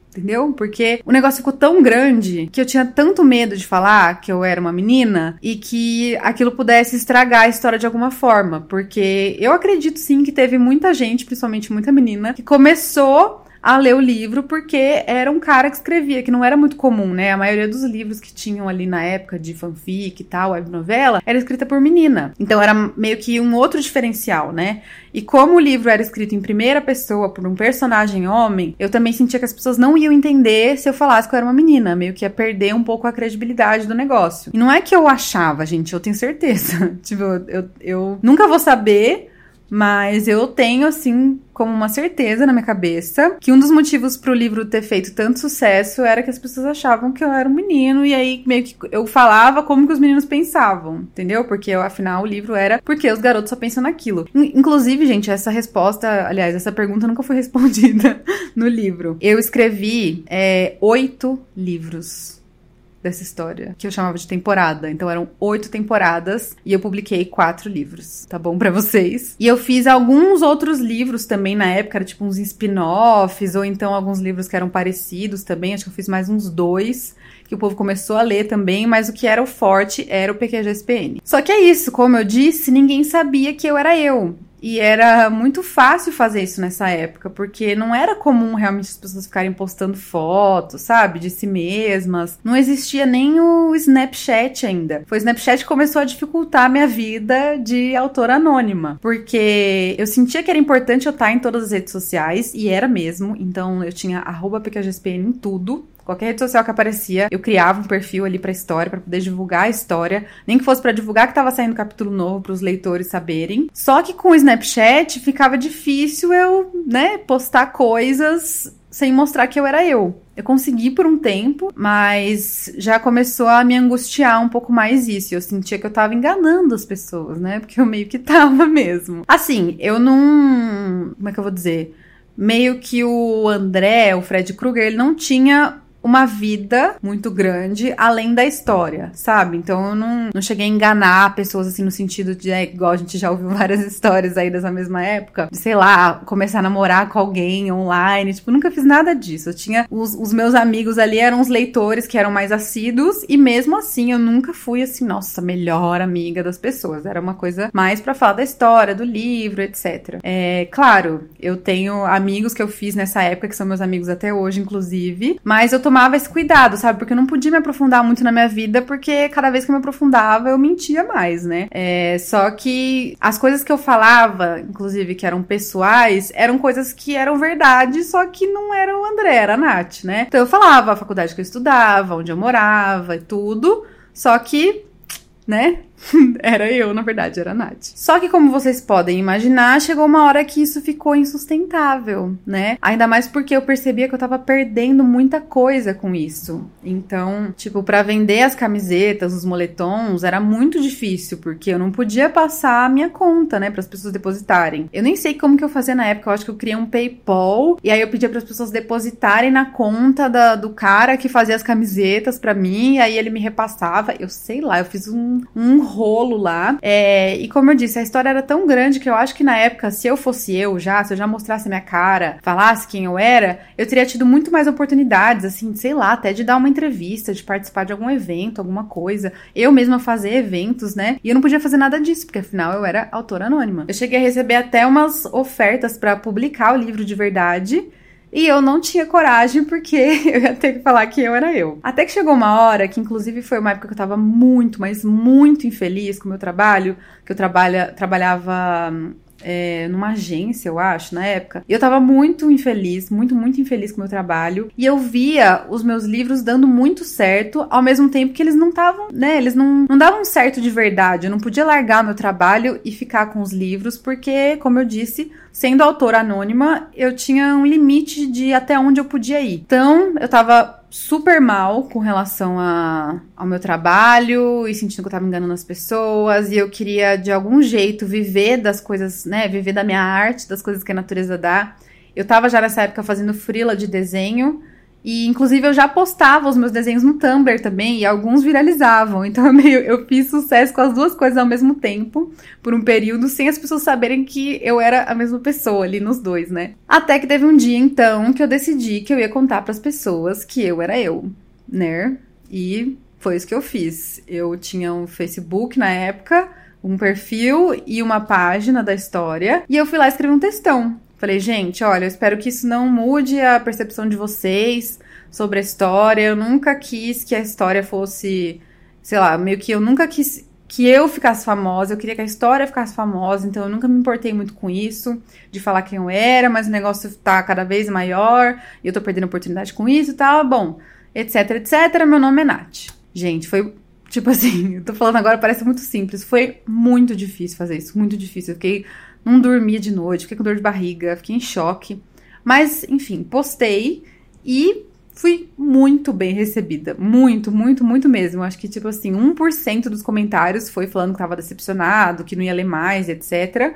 entendeu? Porque o negócio ficou tão grande que eu tinha tanto medo de falar que eu era uma menina e que aquilo pudesse estragar a história de alguma forma. Porque eu acredito sim que teve muita gente, principalmente muita menina, que começou a ler o livro porque era um cara que escrevia, que não era muito comum, né? A maioria dos livros que tinham ali na época de fanfic e tal, web novela, era escrita por menina. Então era meio que um outro diferencial, né? E como o livro era escrito em primeira pessoa por um personagem homem, eu também sentia que as pessoas não iam entender se eu falasse que eu era uma menina, meio que ia perder um pouco a credibilidade do negócio. E não é que eu achava, gente, eu tenho certeza. tipo, eu, eu nunca vou saber mas eu tenho, assim, como uma certeza na minha cabeça que um dos motivos pro livro ter feito tanto sucesso era que as pessoas achavam que eu era um menino e aí meio que eu falava como que os meninos pensavam, entendeu? Porque afinal o livro era porque os garotos só pensam naquilo. Inclusive, gente, essa resposta, aliás, essa pergunta nunca foi respondida no livro. Eu escrevi é, oito livros dessa história, que eu chamava de temporada. Então eram oito temporadas e eu publiquei quatro livros, tá bom para vocês? E eu fiz alguns outros livros também na época, era tipo uns spin-offs ou então alguns livros que eram parecidos também. Acho que eu fiz mais uns dois que o povo começou a ler também, mas o que era o forte era o PQGSPN. Só que é isso, como eu disse, ninguém sabia que eu era eu. E era muito fácil fazer isso nessa época, porque não era comum realmente as pessoas ficarem postando fotos, sabe, de si mesmas. Não existia nem o Snapchat ainda. Foi o Snapchat que começou a dificultar a minha vida de autora anônima, porque eu sentia que era importante eu estar em todas as redes sociais, e era mesmo. Então eu tinha PQGSPN em tudo. Qualquer rede social que aparecia, eu criava um perfil ali pra história, para poder divulgar a história. Nem que fosse para divulgar que tava saindo capítulo novo para os leitores saberem. Só que com o Snapchat ficava difícil eu, né, postar coisas sem mostrar que eu era eu. Eu consegui por um tempo, mas já começou a me angustiar um pouco mais isso. Eu sentia que eu tava enganando as pessoas, né? Porque eu meio que tava mesmo. Assim, eu não. Como é que eu vou dizer? Meio que o André, o Fred Krueger, ele não tinha uma vida muito grande além da história, sabe? Então eu não, não cheguei a enganar pessoas assim no sentido de, é, igual a gente já ouviu várias histórias aí dessa mesma época, de, sei lá, começar a namorar com alguém online, tipo, nunca fiz nada disso. Eu tinha os, os meus amigos ali eram os leitores que eram mais assíduos e mesmo assim eu nunca fui assim, nossa, melhor amiga das pessoas. Era uma coisa mais para falar da história, do livro, etc. É, claro, eu tenho amigos que eu fiz nessa época que são meus amigos até hoje, inclusive, mas eu tomava esse cuidado, sabe? Porque eu não podia me aprofundar muito na minha vida, porque cada vez que eu me aprofundava, eu mentia mais, né? É, só que as coisas que eu falava, inclusive, que eram pessoais, eram coisas que eram verdade, só que não era o André, era a Nath, né? Então eu falava a faculdade que eu estudava, onde eu morava e tudo, só que, né? era eu, na verdade, era a Nath. Só que, como vocês podem imaginar, chegou uma hora que isso ficou insustentável, né? Ainda mais porque eu percebia que eu tava perdendo muita coisa com isso. Então, tipo, para vender as camisetas, os moletons, era muito difícil, porque eu não podia passar a minha conta, né, para as pessoas depositarem. Eu nem sei como que eu fazia na época, eu acho que eu criei um PayPal e aí eu pedia para as pessoas depositarem na conta da, do cara que fazia as camisetas para mim, e aí ele me repassava. Eu sei lá, eu fiz um, um rolo lá. É, e como eu disse, a história era tão grande que eu acho que na época, se eu fosse eu já, se eu já mostrasse minha cara, falasse quem eu era, eu teria tido muito mais oportunidades, assim, sei lá, até de dar uma entrevista, de participar de algum evento, alguma coisa. Eu mesma fazer eventos, né? E eu não podia fazer nada disso, porque afinal eu era autora anônima. Eu cheguei a receber até umas ofertas para publicar o livro de verdade. E eu não tinha coragem porque eu ia ter que falar que eu era eu. Até que chegou uma hora, que inclusive foi uma época que eu tava muito, mas muito infeliz com o meu trabalho, que eu trabalha, trabalhava é, numa agência, eu acho, na época. E eu tava muito infeliz, muito, muito infeliz com o meu trabalho. E eu via os meus livros dando muito certo, ao mesmo tempo que eles não estavam, né? Eles não, não davam certo de verdade. Eu não podia largar meu trabalho e ficar com os livros, porque, como eu disse, sendo autora anônima, eu tinha um limite de até onde eu podia ir. Então, eu tava super mal com relação a, ao meu trabalho e sentindo que eu tava enganando as pessoas e eu queria de algum jeito viver das coisas, né, viver da minha arte, das coisas que a natureza dá. Eu tava já nessa época fazendo frila de desenho e, inclusive, eu já postava os meus desenhos no Tumblr também, e alguns viralizavam. Então, eu, meio, eu fiz sucesso com as duas coisas ao mesmo tempo, por um período, sem as pessoas saberem que eu era a mesma pessoa ali nos dois, né? Até que teve um dia, então, que eu decidi que eu ia contar para as pessoas que eu era eu, né? E foi isso que eu fiz. Eu tinha um Facebook na época, um perfil e uma página da história, e eu fui lá escrever um textão. Falei, gente, olha, eu espero que isso não mude a percepção de vocês sobre a história. Eu nunca quis que a história fosse, sei lá, meio que eu nunca quis que eu ficasse famosa, eu queria que a história ficasse famosa, então eu nunca me importei muito com isso, de falar quem eu era, mas o negócio tá cada vez maior, e eu tô perdendo oportunidade com isso e tal, bom, etc, etc, meu nome é Nath. Gente, foi, tipo assim, eu tô falando agora, parece muito simples, foi muito difícil fazer isso, muito difícil, eu fiquei não dormia de noite, fiquei com dor de barriga, fiquei em choque. Mas, enfim, postei e fui muito bem recebida. Muito, muito, muito mesmo. Acho que, tipo assim, 1% dos comentários foi falando que tava decepcionado, que não ia ler mais, etc.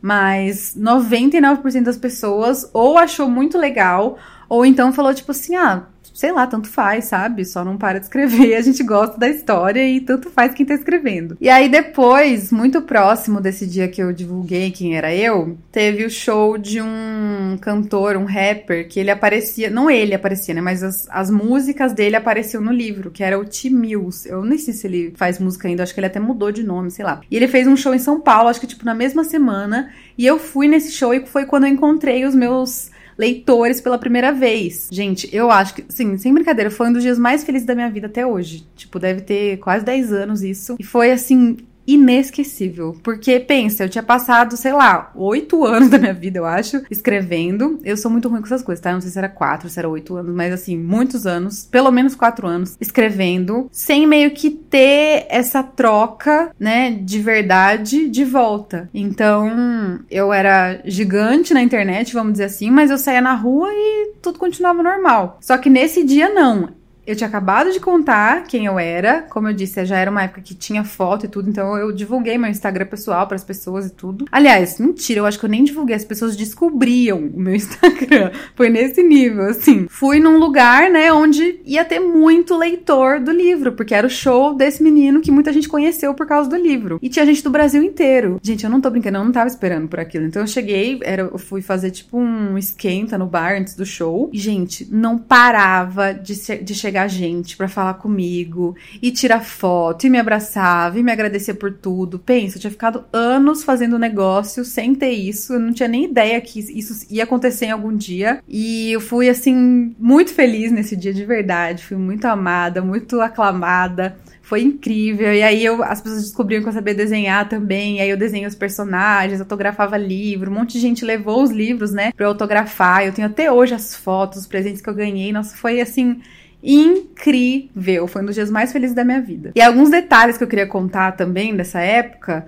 Mas 99% das pessoas ou achou muito legal, ou então falou, tipo assim, ah, sei lá, tanto faz, sabe? Só não para de escrever, a gente gosta da história e tanto faz quem tá escrevendo. E aí depois, muito próximo desse dia que eu divulguei quem era eu, teve o show de um cantor, um rapper, que ele aparecia, não ele aparecia, né, mas as, as músicas dele apareciam no livro, que era o T. Mills. Eu nem sei se ele faz música ainda, acho que ele até mudou de nome, sei lá. E ele fez um show em São Paulo, acho que tipo na mesma semana, e eu fui nesse show e foi quando eu encontrei os meus leitores pela primeira vez. Gente, eu acho que, sim, sem brincadeira, foi um dos dias mais felizes da minha vida até hoje. Tipo, deve ter quase 10 anos isso. E foi assim, inesquecível. Porque, pensa, eu tinha passado, sei lá, oito anos da minha vida, eu acho, escrevendo. Eu sou muito ruim com essas coisas, tá? Eu não sei se era quatro, se era oito anos, mas assim, muitos anos, pelo menos quatro anos, escrevendo, sem meio que ter essa troca, né, de verdade de volta. Então, eu era gigante na internet, vamos dizer assim, mas eu saía na rua e tudo continuava normal. Só que nesse dia, não eu tinha acabado de contar quem eu era. Como eu disse, já era uma época que tinha foto e tudo, então eu divulguei meu Instagram pessoal para as pessoas e tudo. Aliás, mentira, eu acho que eu nem divulguei, as pessoas descobriam o meu Instagram. Foi nesse nível, assim. Fui num lugar, né, onde ia ter muito leitor do livro, porque era o show desse menino que muita gente conheceu por causa do livro. E tinha gente do Brasil inteiro. Gente, eu não tô brincando, eu não tava esperando por aquilo. Então eu cheguei, era, eu fui fazer tipo um esquenta no bar antes do show. E, gente, não parava de, de chegar chegar gente para falar comigo e tirar foto e me abraçava e me agradecer por tudo. Pensa, eu tinha ficado anos fazendo negócio sem ter isso, eu não tinha nem ideia que isso ia acontecer em algum dia. E eu fui assim muito feliz nesse dia de verdade, fui muito amada, muito aclamada foi incrível. E aí eu, as pessoas descobriam que eu sabia desenhar também. E aí eu desenhei os personagens, autografava livro. Um monte de gente levou os livros, né, pra eu autografar. Eu tenho até hoje as fotos, os presentes que eu ganhei. Nossa, foi assim incrível. Foi um dos dias mais felizes da minha vida. E alguns detalhes que eu queria contar também dessa época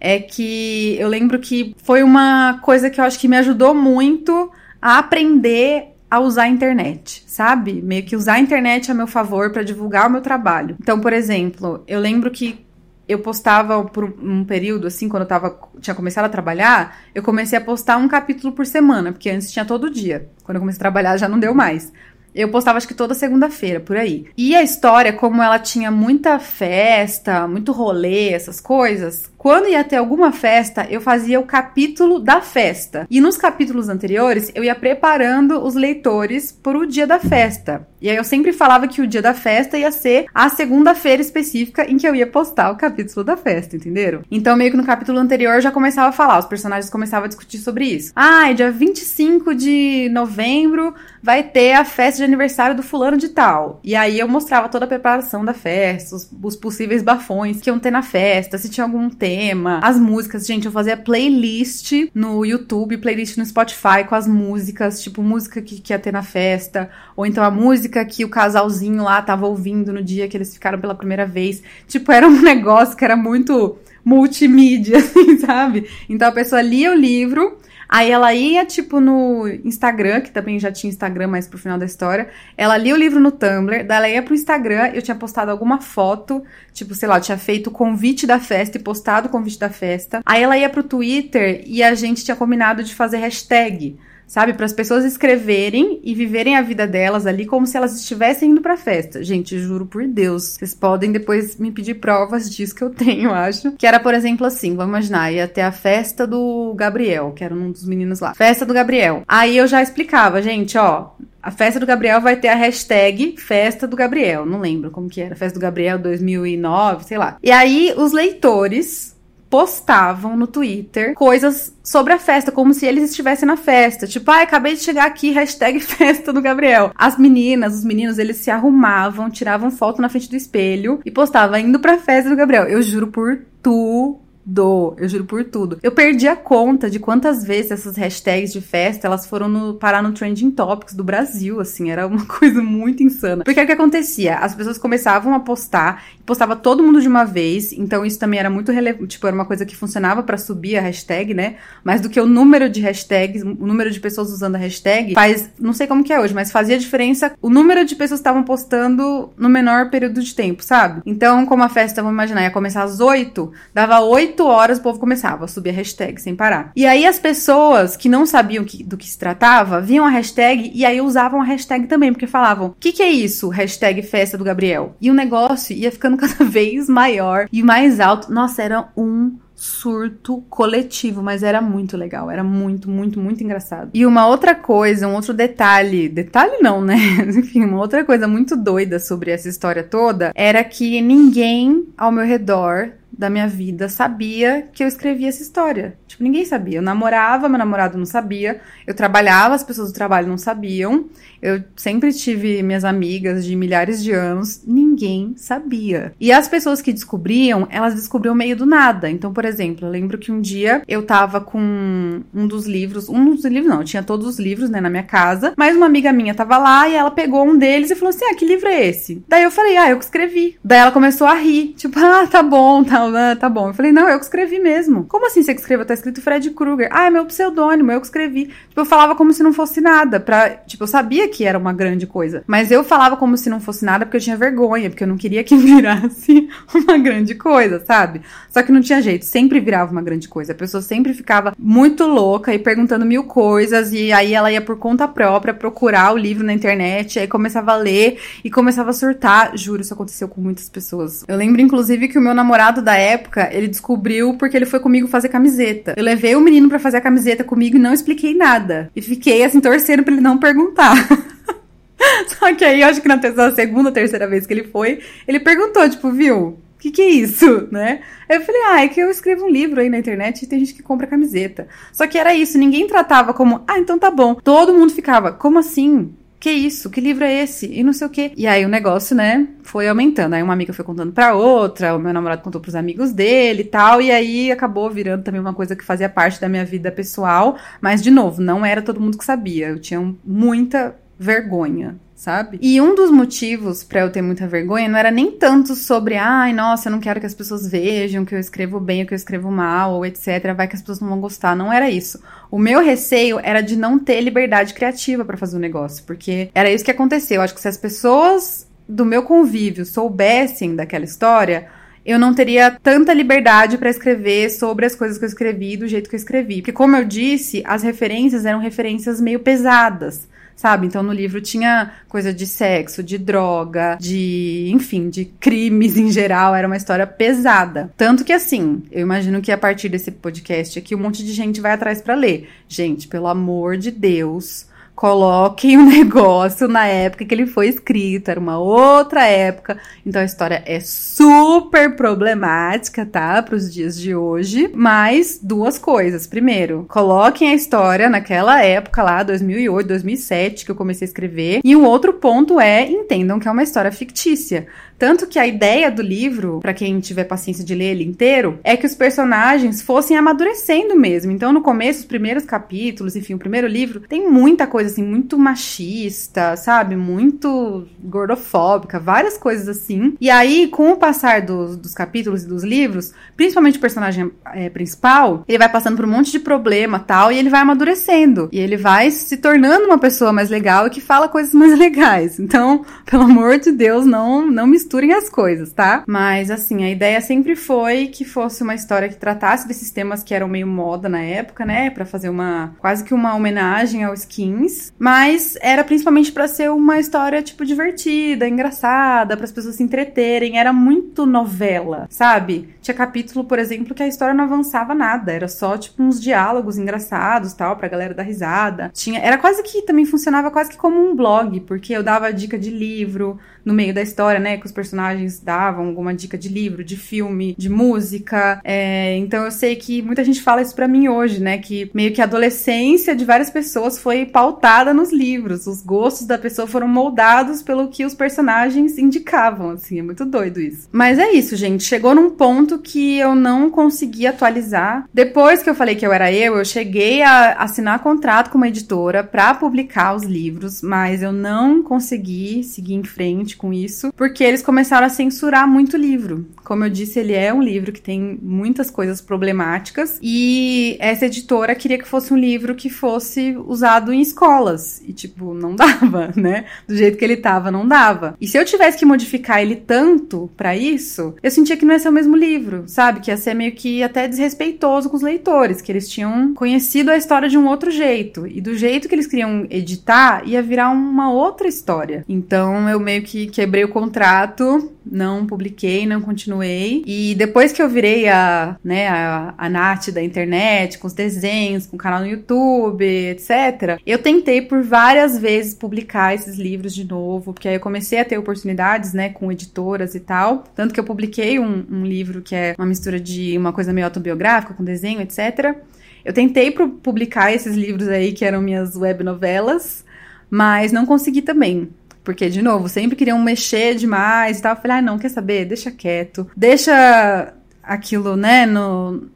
é que eu lembro que foi uma coisa que eu acho que me ajudou muito a aprender a usar a internet, sabe? Meio que usar a internet a meu favor para divulgar o meu trabalho. Então, por exemplo, eu lembro que eu postava por um período, assim, quando eu tava, tinha começado a trabalhar, eu comecei a postar um capítulo por semana, porque antes tinha todo dia. Quando eu comecei a trabalhar já não deu mais. Eu postava acho que toda segunda-feira, por aí. E a história, como ela tinha muita festa, muito rolê, essas coisas, quando ia ter alguma festa, eu fazia o capítulo da festa. E nos capítulos anteriores, eu ia preparando os leitores para o dia da festa. E aí eu sempre falava que o dia da festa ia ser a segunda-feira específica em que eu ia postar o capítulo da festa, entenderam? Então, meio que no capítulo anterior já começava a falar, os personagens começavam a discutir sobre isso. Ah, dia 25 de novembro vai ter a festa de aniversário do fulano de tal. E aí eu mostrava toda a preparação da festa, os, os possíveis bafões que iam ter na festa, se tinha algum tema tema, as músicas. Gente, eu fazia playlist no YouTube, playlist no Spotify com as músicas, tipo música que, que ia ter na festa, ou então a música que o casalzinho lá tava ouvindo no dia que eles ficaram pela primeira vez. Tipo, era um negócio que era muito multimídia, assim, sabe? Então a pessoa lia o livro Aí ela ia, tipo, no Instagram, que também já tinha Instagram mais pro final da história. Ela lia o livro no Tumblr, daí ela ia pro Instagram, eu tinha postado alguma foto, tipo, sei lá, eu tinha feito o convite da festa e postado o convite da festa. Aí ela ia pro Twitter e a gente tinha combinado de fazer hashtag sabe? Para as pessoas escreverem e viverem a vida delas ali como se elas estivessem indo pra festa. Gente, juro por Deus, vocês podem depois me pedir provas disso que eu tenho, acho. Que era, por exemplo, assim, vamos imaginar, ia ter a festa do Gabriel, que era um dos meninos lá. Festa do Gabriel. Aí eu já explicava, gente, ó, a festa do Gabriel vai ter a hashtag Festa do Gabriel. Não lembro como que era. Festa do Gabriel 2009, sei lá. E aí os leitores postavam no Twitter coisas sobre a festa, como se eles estivessem na festa. Tipo, ai, ah, acabei de chegar aqui, hashtag festa do Gabriel. As meninas, os meninos, eles se arrumavam, tiravam foto na frente do espelho e postavam indo pra festa do Gabriel. Eu juro por tu do, eu juro por tudo. Eu perdi a conta de quantas vezes essas hashtags de festa elas foram no, parar no Trending Topics do Brasil, assim, era uma coisa muito insana. Porque o que acontecia? As pessoas começavam a postar, postava todo mundo de uma vez, então isso também era muito relevante, tipo, era uma coisa que funcionava para subir a hashtag, né? Mais do que o número de hashtags, o número de pessoas usando a hashtag, faz, não sei como que é hoje, mas fazia diferença o número de pessoas que estavam postando no menor período de tempo, sabe? Então, como a festa, vamos imaginar, ia começar às 8, dava 8 8 horas o povo começava a subir a hashtag sem parar. E aí as pessoas que não sabiam que, do que se tratava, viam a hashtag e aí usavam a hashtag também, porque falavam: o que, que é isso? Hashtag festa do Gabriel. E o negócio ia ficando cada vez maior e mais alto. Nossa, era um surto coletivo, mas era muito legal, era muito, muito, muito engraçado. E uma outra coisa, um outro detalhe, detalhe não, né? Enfim, uma outra coisa muito doida sobre essa história toda era que ninguém ao meu redor da minha vida sabia que eu escrevia essa história. Tipo, ninguém sabia. Eu namorava, meu namorado não sabia. Eu trabalhava, as pessoas do trabalho não sabiam. Eu sempre tive minhas amigas de milhares de anos, ninguém sabia. E as pessoas que descobriam, elas descobriam meio do nada. Então, por exemplo, eu lembro que um dia eu tava com um dos livros, um dos livros não, tinha todos os livros, né, na minha casa, mas uma amiga minha tava lá e ela pegou um deles e falou assim: "Ah, que livro é esse?". Daí eu falei: "Ah, eu que escrevi". Daí ela começou a rir, tipo: "Ah, tá bom, tá, ah, tá bom". Eu falei: "Não, eu que escrevi mesmo". "Como assim você que escreveu? Tá escrito Fred Krueger". "Ah, é meu pseudônimo, eu que escrevi". Tipo, eu falava como se não fosse nada, pra, tipo, eu sabia que era uma grande coisa. Mas eu falava como se não fosse nada porque eu tinha vergonha, porque eu não queria que virasse uma grande coisa, sabe? Só que não tinha jeito, sempre virava uma grande coisa. A pessoa sempre ficava muito louca e perguntando mil coisas, e aí ela ia por conta própria procurar o livro na internet, aí começava a ler e começava a surtar. Juro, isso aconteceu com muitas pessoas. Eu lembro, inclusive, que o meu namorado da época, ele descobriu porque ele foi comigo fazer camiseta. Eu levei o menino para fazer a camiseta comigo e não expliquei nada. E fiquei assim, torcendo pra ele não perguntar. Só que aí, eu acho que na segunda, terceira vez que ele foi, ele perguntou, tipo, viu? O que, que é isso, né? Eu falei, ah, é que eu escrevo um livro aí na internet e tem gente que compra camiseta. Só que era isso, ninguém tratava como, ah, então tá bom. Todo mundo ficava, como assim? Que isso? Que livro é esse? E não sei o quê. E aí o negócio, né, foi aumentando. Aí uma amiga foi contando pra outra, o meu namorado contou pros amigos dele e tal. E aí acabou virando também uma coisa que fazia parte da minha vida pessoal. Mas, de novo, não era todo mundo que sabia. Eu tinha muita vergonha, sabe? E um dos motivos para eu ter muita vergonha não era nem tanto sobre, ai, nossa, eu não quero que as pessoas vejam que eu escrevo bem ou que eu escrevo mal, ou etc. Vai que as pessoas não vão gostar. Não era isso. O meu receio era de não ter liberdade criativa para fazer o um negócio, porque era isso que aconteceu. Eu acho que se as pessoas do meu convívio soubessem daquela história, eu não teria tanta liberdade para escrever sobre as coisas que eu escrevi do jeito que eu escrevi. Porque, como eu disse, as referências eram referências meio pesadas sabe? Então no livro tinha coisa de sexo, de droga, de, enfim, de crimes em geral, era uma história pesada. Tanto que assim, eu imagino que a partir desse podcast aqui um monte de gente vai atrás para ler. Gente, pelo amor de Deus, coloquem o negócio na época que ele foi escrito, era uma outra época. Então a história é super problemática, tá? Para os dias de hoje. Mas duas coisas. Primeiro, coloquem a história naquela época lá, 2008, 2007, que eu comecei a escrever. E um outro ponto é entendam que é uma história fictícia. Tanto que a ideia do livro, para quem tiver paciência de ler ele inteiro, é que os personagens fossem amadurecendo mesmo. Então, no começo, os primeiros capítulos, enfim, o primeiro livro, tem muita coisa assim, muito machista, sabe? Muito gordofóbica, várias coisas assim. E aí, com o passar dos, dos capítulos e dos livros, principalmente o personagem é, principal, ele vai passando por um monte de problema tal, e ele vai amadurecendo. E ele vai se tornando uma pessoa mais legal e que fala coisas mais legais. Então, pelo amor de Deus, não, não misturem as coisas, tá? Mas, assim, a ideia sempre foi que fosse uma história que tratasse desses temas que eram meio moda na época, né? Para fazer uma quase que uma homenagem aos skins mas era principalmente para ser uma história tipo divertida, engraçada, para as pessoas se entreterem, era muito novela, sabe? Tinha capítulo, por exemplo, que a história não avançava nada, era só tipo uns diálogos engraçados, tal, pra galera dar risada. Tinha, era quase que também funcionava quase que como um blog, porque eu dava dica de livro no meio da história, né, que os personagens davam alguma dica de livro, de filme, de música. É, então eu sei que muita gente fala isso para mim hoje, né, que meio que a adolescência de várias pessoas foi pautada nos livros. Os gostos da pessoa foram moldados pelo que os personagens indicavam, assim, é muito doido isso. Mas é isso, gente. Chegou num ponto que eu não consegui atualizar. Depois que eu falei que eu era eu, eu cheguei a assinar contrato com uma editora para publicar os livros, mas eu não consegui seguir em frente com isso, porque eles começaram a censurar muito o livro. Como eu disse, ele é um livro que tem muitas coisas problemáticas e essa editora queria que fosse um livro que fosse usado em escola escolas. E, tipo, não dava, né? Do jeito que ele tava, não dava. E se eu tivesse que modificar ele tanto para isso, eu sentia que não ia ser o mesmo livro, sabe? Que ia ser meio que até desrespeitoso com os leitores, que eles tinham conhecido a história de um outro jeito. E do jeito que eles queriam editar, ia virar uma outra história. Então eu meio que quebrei o contrato, não publiquei, não continuei. E depois que eu virei a, né, a, a Nath da internet, com os desenhos, com o canal no YouTube, etc., eu tentei por várias vezes publicar esses livros de novo, porque aí eu comecei a ter oportunidades, né, com editoras e tal. Tanto que eu publiquei um, um livro que é uma mistura de uma coisa meio autobiográfica, com desenho, etc. Eu tentei publicar esses livros aí, que eram minhas web novelas, mas não consegui também. Porque, de novo, sempre queriam mexer demais e tal. Eu falei, ah, não, quer saber? Deixa quieto. Deixa aquilo, né, no,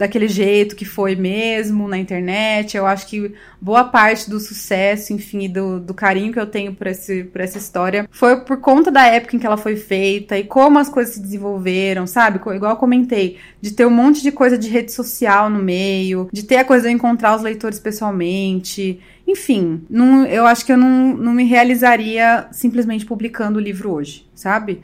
daquele jeito que foi mesmo na internet. Eu acho que boa parte do sucesso, enfim, do, do carinho que eu tenho por, esse, por essa história foi por conta da época em que ela foi feita e como as coisas se desenvolveram, sabe? Igual eu comentei, de ter um monte de coisa de rede social no meio, de ter a coisa de encontrar os leitores pessoalmente. Enfim, não, eu acho que eu não, não me realizaria simplesmente publicando o livro hoje, sabe?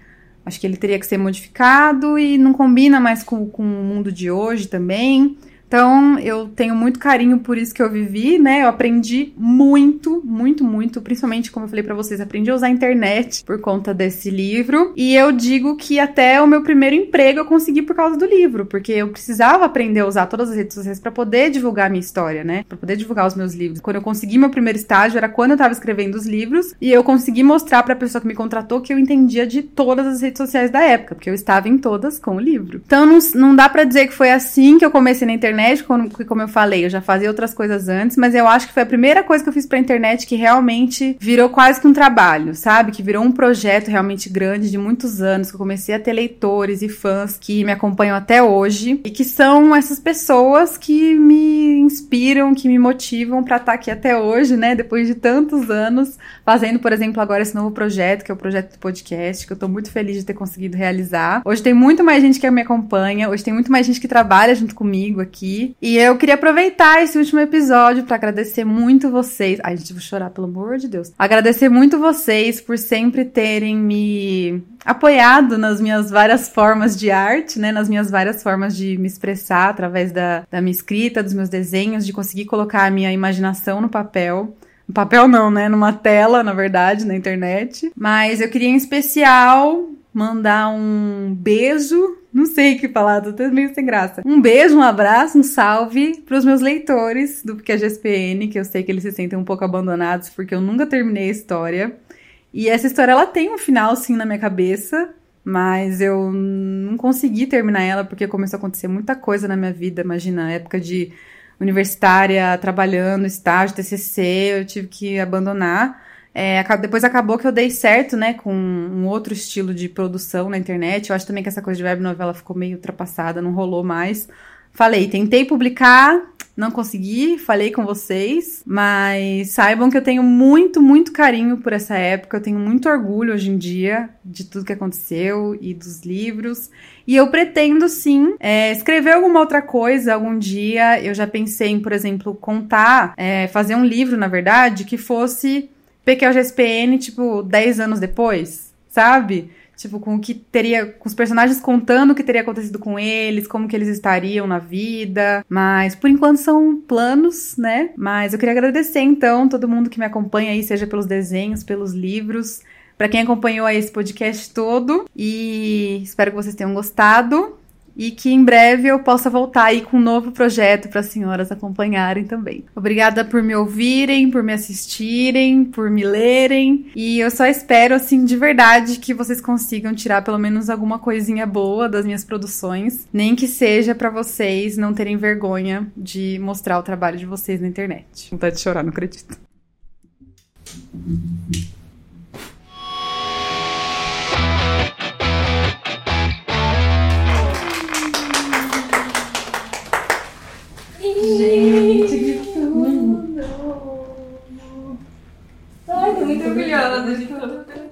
Acho que ele teria que ser modificado e não combina mais com, com o mundo de hoje também. Então, eu tenho muito carinho por isso que eu vivi, né? Eu aprendi muito, muito, muito, principalmente como eu falei para vocês, aprendi a usar a internet por conta desse livro. E eu digo que até o meu primeiro emprego eu consegui por causa do livro, porque eu precisava aprender a usar todas as redes sociais para poder divulgar a minha história, né? Para poder divulgar os meus livros. Quando eu consegui meu primeiro estágio era quando eu tava escrevendo os livros e eu consegui mostrar para a pessoa que me contratou que eu entendia de todas as redes sociais da época, porque eu estava em todas com o livro. Então não, não dá para dizer que foi assim que eu comecei na internet internet, como, como eu falei, eu já fazia outras coisas antes, mas eu acho que foi a primeira coisa que eu fiz pra internet que realmente virou quase que um trabalho, sabe? Que virou um projeto realmente grande de muitos anos, que eu comecei a ter leitores e fãs que me acompanham até hoje e que são essas pessoas que me inspiram, que me motivam para estar tá aqui até hoje, né? Depois de tantos anos, fazendo, por exemplo, agora esse novo projeto, que é o projeto do podcast, que eu tô muito feliz de ter conseguido realizar. Hoje tem muito mais gente que me acompanha, hoje tem muito mais gente que trabalha junto comigo aqui aqui. E eu queria aproveitar esse último episódio para agradecer muito vocês. Ai, gente, vou chorar, pelo amor de Deus. Agradecer muito vocês por sempre terem me apoiado nas minhas várias formas de arte, né? Nas minhas várias formas de me expressar através da, da minha escrita, dos meus desenhos, de conseguir colocar a minha imaginação no papel. No papel não, né? Numa tela, na verdade, na internet. Mas eu queria em especial mandar um beijo não sei o que falar, tô até meio sem graça. Um beijo, um abraço, um salve pros meus leitores do Porque é que eu sei que eles se sentem um pouco abandonados porque eu nunca terminei a história. E essa história ela tem um final sim na minha cabeça, mas eu não consegui terminar ela porque começou a acontecer muita coisa na minha vida. Imagina, época de universitária, trabalhando, estágio, TCC, eu tive que abandonar. É, depois acabou que eu dei certo, né, com um outro estilo de produção na internet. Eu acho também que essa coisa de web novela ficou meio ultrapassada, não rolou mais. Falei, tentei publicar, não consegui, falei com vocês, mas saibam que eu tenho muito, muito carinho por essa época, eu tenho muito orgulho hoje em dia de tudo que aconteceu e dos livros. E eu pretendo sim é, escrever alguma outra coisa algum dia. Eu já pensei em, por exemplo, contar, é, fazer um livro, na verdade, que fosse PQ GSPN, tipo, 10 anos depois, sabe? Tipo, com o que teria. Com os personagens contando o que teria acontecido com eles, como que eles estariam na vida. Mas por enquanto são planos, né? Mas eu queria agradecer, então, todo mundo que me acompanha aí, seja pelos desenhos, pelos livros. Para quem acompanhou aí esse podcast todo. E espero que vocês tenham gostado e que em breve eu possa voltar aí com um novo projeto para as senhoras acompanharem também. Obrigada por me ouvirem, por me assistirem, por me lerem e eu só espero assim de verdade que vocês consigam tirar pelo menos alguma coisinha boa das minhas produções, nem que seja para vocês não terem vergonha de mostrar o trabalho de vocês na internet. Vontade de chorar, não acredito. Gente, que tudo! Ai, tô muito orgulhosa de tudo.